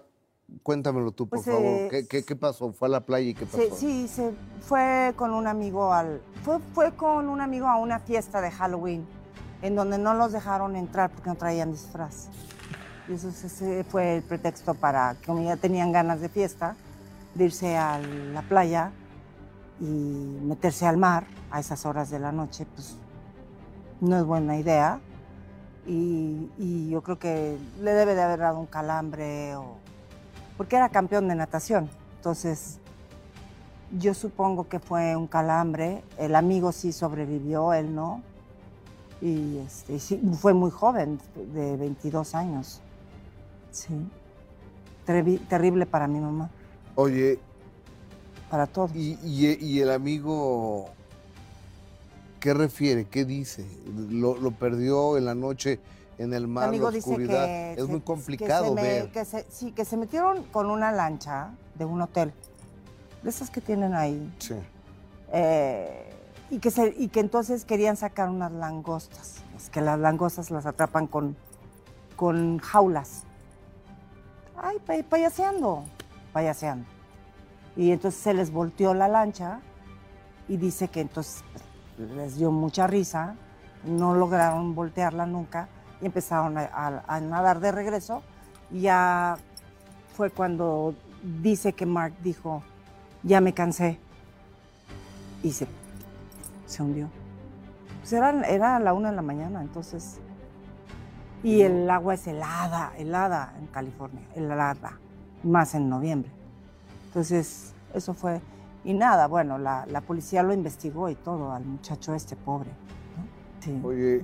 cuéntamelo tú, por pues, favor. ¿Qué, ¿Qué, pasó? ¿Fue a la playa y qué pasó? Sí, se fue con un amigo al. Fue, fue con un amigo a una fiesta de Halloween en donde no los dejaron entrar porque no traían disfraz. Y eso ese fue el pretexto para que ya tenían ganas de fiesta, de irse a la playa y meterse al mar a esas horas de la noche, pues no es buena idea. Y, yo creo que le debe de haber dado un calambre o... porque era campeón de natación. Entonces, yo supongo que fue un calambre. El amigo sí sobrevivió, él no y este, fue muy joven, de 22 años. Sí. terrible para mi mamá. Oye. Para todo. ¿Y, el amigo qué refiere? ¿Qué dice? ¿Lo, perdió en la noche en el mar, en la oscuridad? es muy complicado ver. sí, que se metieron con una lancha de un hotel, de esas que tienen ahí. Sí. Eh, y, que se, y que entonces querían sacar unas langostas. Es que las langostas las atrapan con, con jaulas. Ay, payaseando, payaseando. Y entonces se les volteó la lancha y dice que entonces les dio mucha risa, no lograron voltearla nunca y empezaron a, nadar de regreso. Y ya fue cuando dice que Mark dijo, ya me cansé. Y se, se hundió. Pues era, era la una de la mañana, entonces. Y el agua es helada, helada en California, helada, más en noviembre. Entonces, eso fue. Y nada, bueno, la, la policía lo investigó y todo al muchacho este pobre.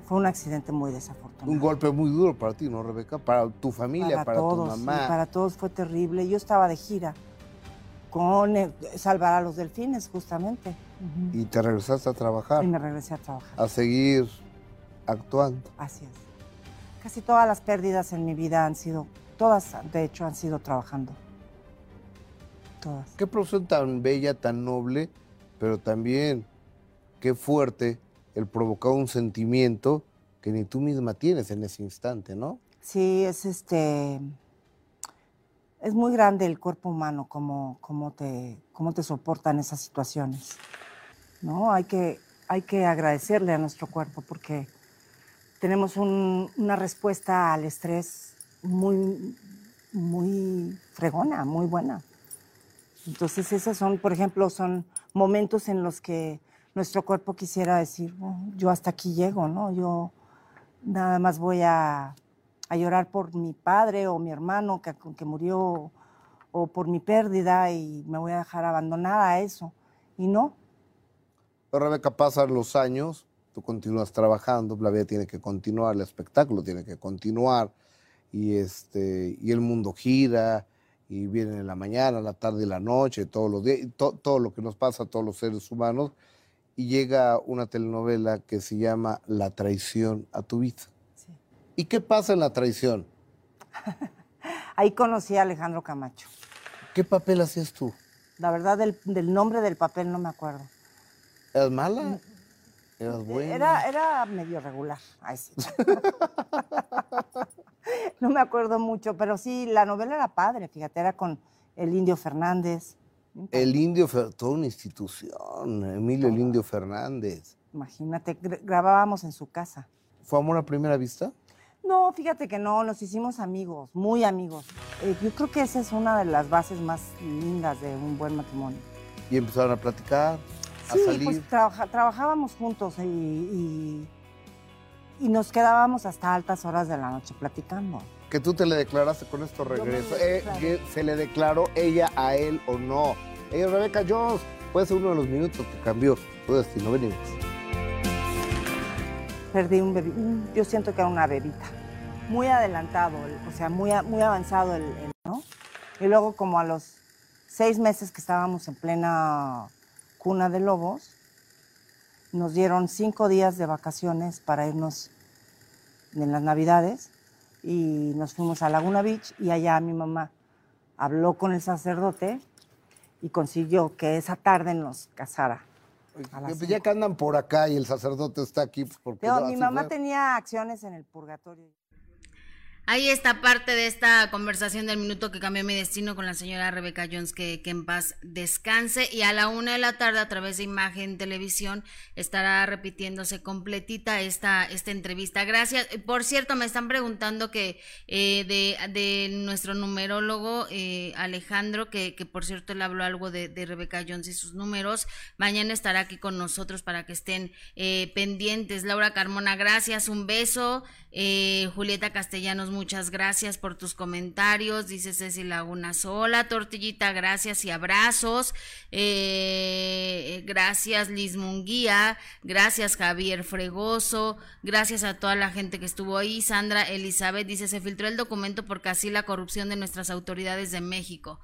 Fue un accidente muy desafortunado. Un golpe muy duro para ti, ¿no, Rebeca? Para tu familia, para, tu mamá. para todos fue terrible. Yo estaba de gira con eh, Salvar a los Delfines, justamente. ¿Y te regresaste a trabajar? Y me regresé a trabajar. A seguir actuando. Así es. Casi todas las pérdidas en mi vida han sido, todas de hecho han sido trabajando. Todas. Qué profesión tan bella, tan noble, pero también qué fuerte el provocar un sentimiento que ni tú misma tienes en ese instante, ¿no? Sí, es este. Es muy grande el cuerpo humano, como, te, cómo te soportan esas situaciones. ¿no? Hay, que, hay que agradecerle a nuestro cuerpo porque tenemos una respuesta al estrés muy, muy fregona, muy buena. Entonces, esos son, por ejemplo, son momentos en los que nuestro cuerpo quisiera decir, oh, yo hasta aquí llego, ¿no? Yo nada más voy a, llorar por mi padre o mi hermano que, que murió o por mi pérdida y me voy a dejar abandonada a eso. Y no. Pero Rebeca, pasan los años, tú continúas trabajando, la vida tiene que continuar, el espectáculo tiene que continuar y, este, y el mundo gira y viene en la mañana, la tarde y la noche, todos los días, todo lo que nos pasa a todos los seres humanos y llega una telenovela que se llama La traición a tu vida. ¿Y qué pasa en la traición? Ahí conocí a Alejandro Camacho. ¿Qué papel hacías tú? La verdad, del, nombre del papel no me acuerdo. ¿Eras mala? Mm, ¿Eras buena? Era, era medio regular. no me acuerdo mucho, pero sí, la novela era padre, fíjate, era con el Indio Fernández. El Indio, toda una institución, Emilio el Indio Fernández. Imagínate, grabábamos en su casa. ¿Fue amor a primera vista? No, fíjate que no, nos hicimos amigos, muy amigos. Eh, yo creo que esa es una de las bases más lindas de un buen matrimonio. ¿Y empezaron a platicar? A sí, salir? pues trabajábamos juntos y, y, nos quedábamos hasta altas horas de la noche platicando que tú te le declaraste con esto regreso. Eh, ¿Se le declaró ella a él o no? Ella, Rebeca Jones, puede ser uno de los minutos que cambió tu destino. Venimos. Perdí un bebé. Yo siento que era una bebita. Muy adelantado, o sea, muy, muy avanzado el, ¿no? Y luego, como a los seis meses que estábamos en plena cuna de lobos, nos dieron cinco días de vacaciones para irnos en las Navidades y nos fuimos a Laguna Beach y allá mi mamá habló con el sacerdote y consiguió que esa tarde nos casara. Ya que andan por acá y el sacerdote está aquí. Pues, mi mamá tenía acciones en el purgatorio. Ahí está parte de esta conversación del minuto que cambió mi destino con la señora Rebeca Jones, que, en paz descanse. Y a la una de la tarde, a través de Imagen Televisión, estará repitiéndose completita esta, esta entrevista. Gracias. Por cierto, me están preguntando que eh, de, nuestro numerólogo eh, Alejandro, que, que, por cierto le habló algo de, de, Rebeca Jones y sus números. Mañana estará aquí con nosotros para que estén eh, pendientes. Laura Carmona, gracias. Un beso. Julieta Castellanos, muchas gracias por tus comentarios, dice Ceci Laguna Sola, Tortillita, gracias y abrazos, eh, gracias Liz Munguía, gracias Javier Fregoso, gracias a toda la gente que estuvo ahí, Sandra Elizabeth dice, se filtró el documento porque así la corrupción de nuestras autoridades de México.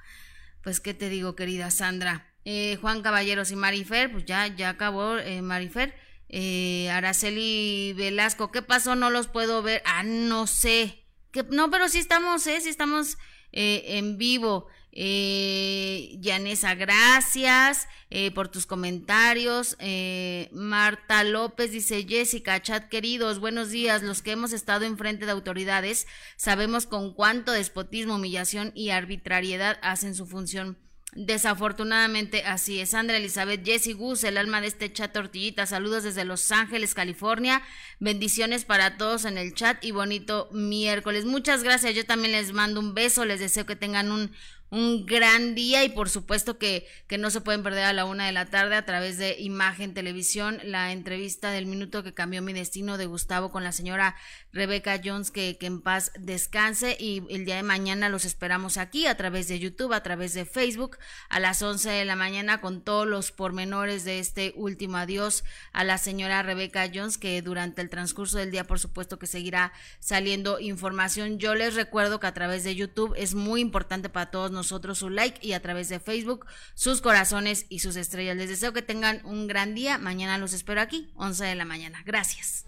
Pues, ¿qué te digo, querida Sandra? Eh, Juan Caballeros y Marifer, pues ya, ya acabó eh, Marifer. Eh, Araceli Velasco, ¿qué pasó? No los puedo ver. Ah, no sé no, pero sí estamos, ¿eh? Sí estamos eh, en vivo. Eh, Yanesa, gracias eh, por tus comentarios. Eh, Marta López dice, Jessica, chat queridos, buenos días. Los que hemos estado enfrente de autoridades sabemos con cuánto despotismo, humillación y arbitrariedad hacen su función Desafortunadamente así es. Sandra Elizabeth, Jesse Gus, el alma de este chat tortillita. Saludos desde Los Ángeles, California. Bendiciones para todos en el chat y bonito miércoles. Muchas gracias. Yo también les mando un beso. Les deseo que tengan un un gran día y por supuesto que, que, no se pueden perder a la una de la tarde a través de Imagen Televisión la entrevista del minuto que cambió mi destino de Gustavo con la señora Rebeca Jones que, que en paz descanse y el día de mañana los esperamos aquí a través de YouTube, a través de Facebook a las 11 de la mañana con todos los pormenores de este último adiós a la señora Rebeca Jones que durante el transcurso del día por supuesto que seguirá saliendo información. Yo les recuerdo que a través de YouTube es muy importante para todos nosotros su like y a través de Facebook sus corazones y sus estrellas. Les deseo que tengan un gran día. Mañana los espero aquí, 11 de la mañana. Gracias.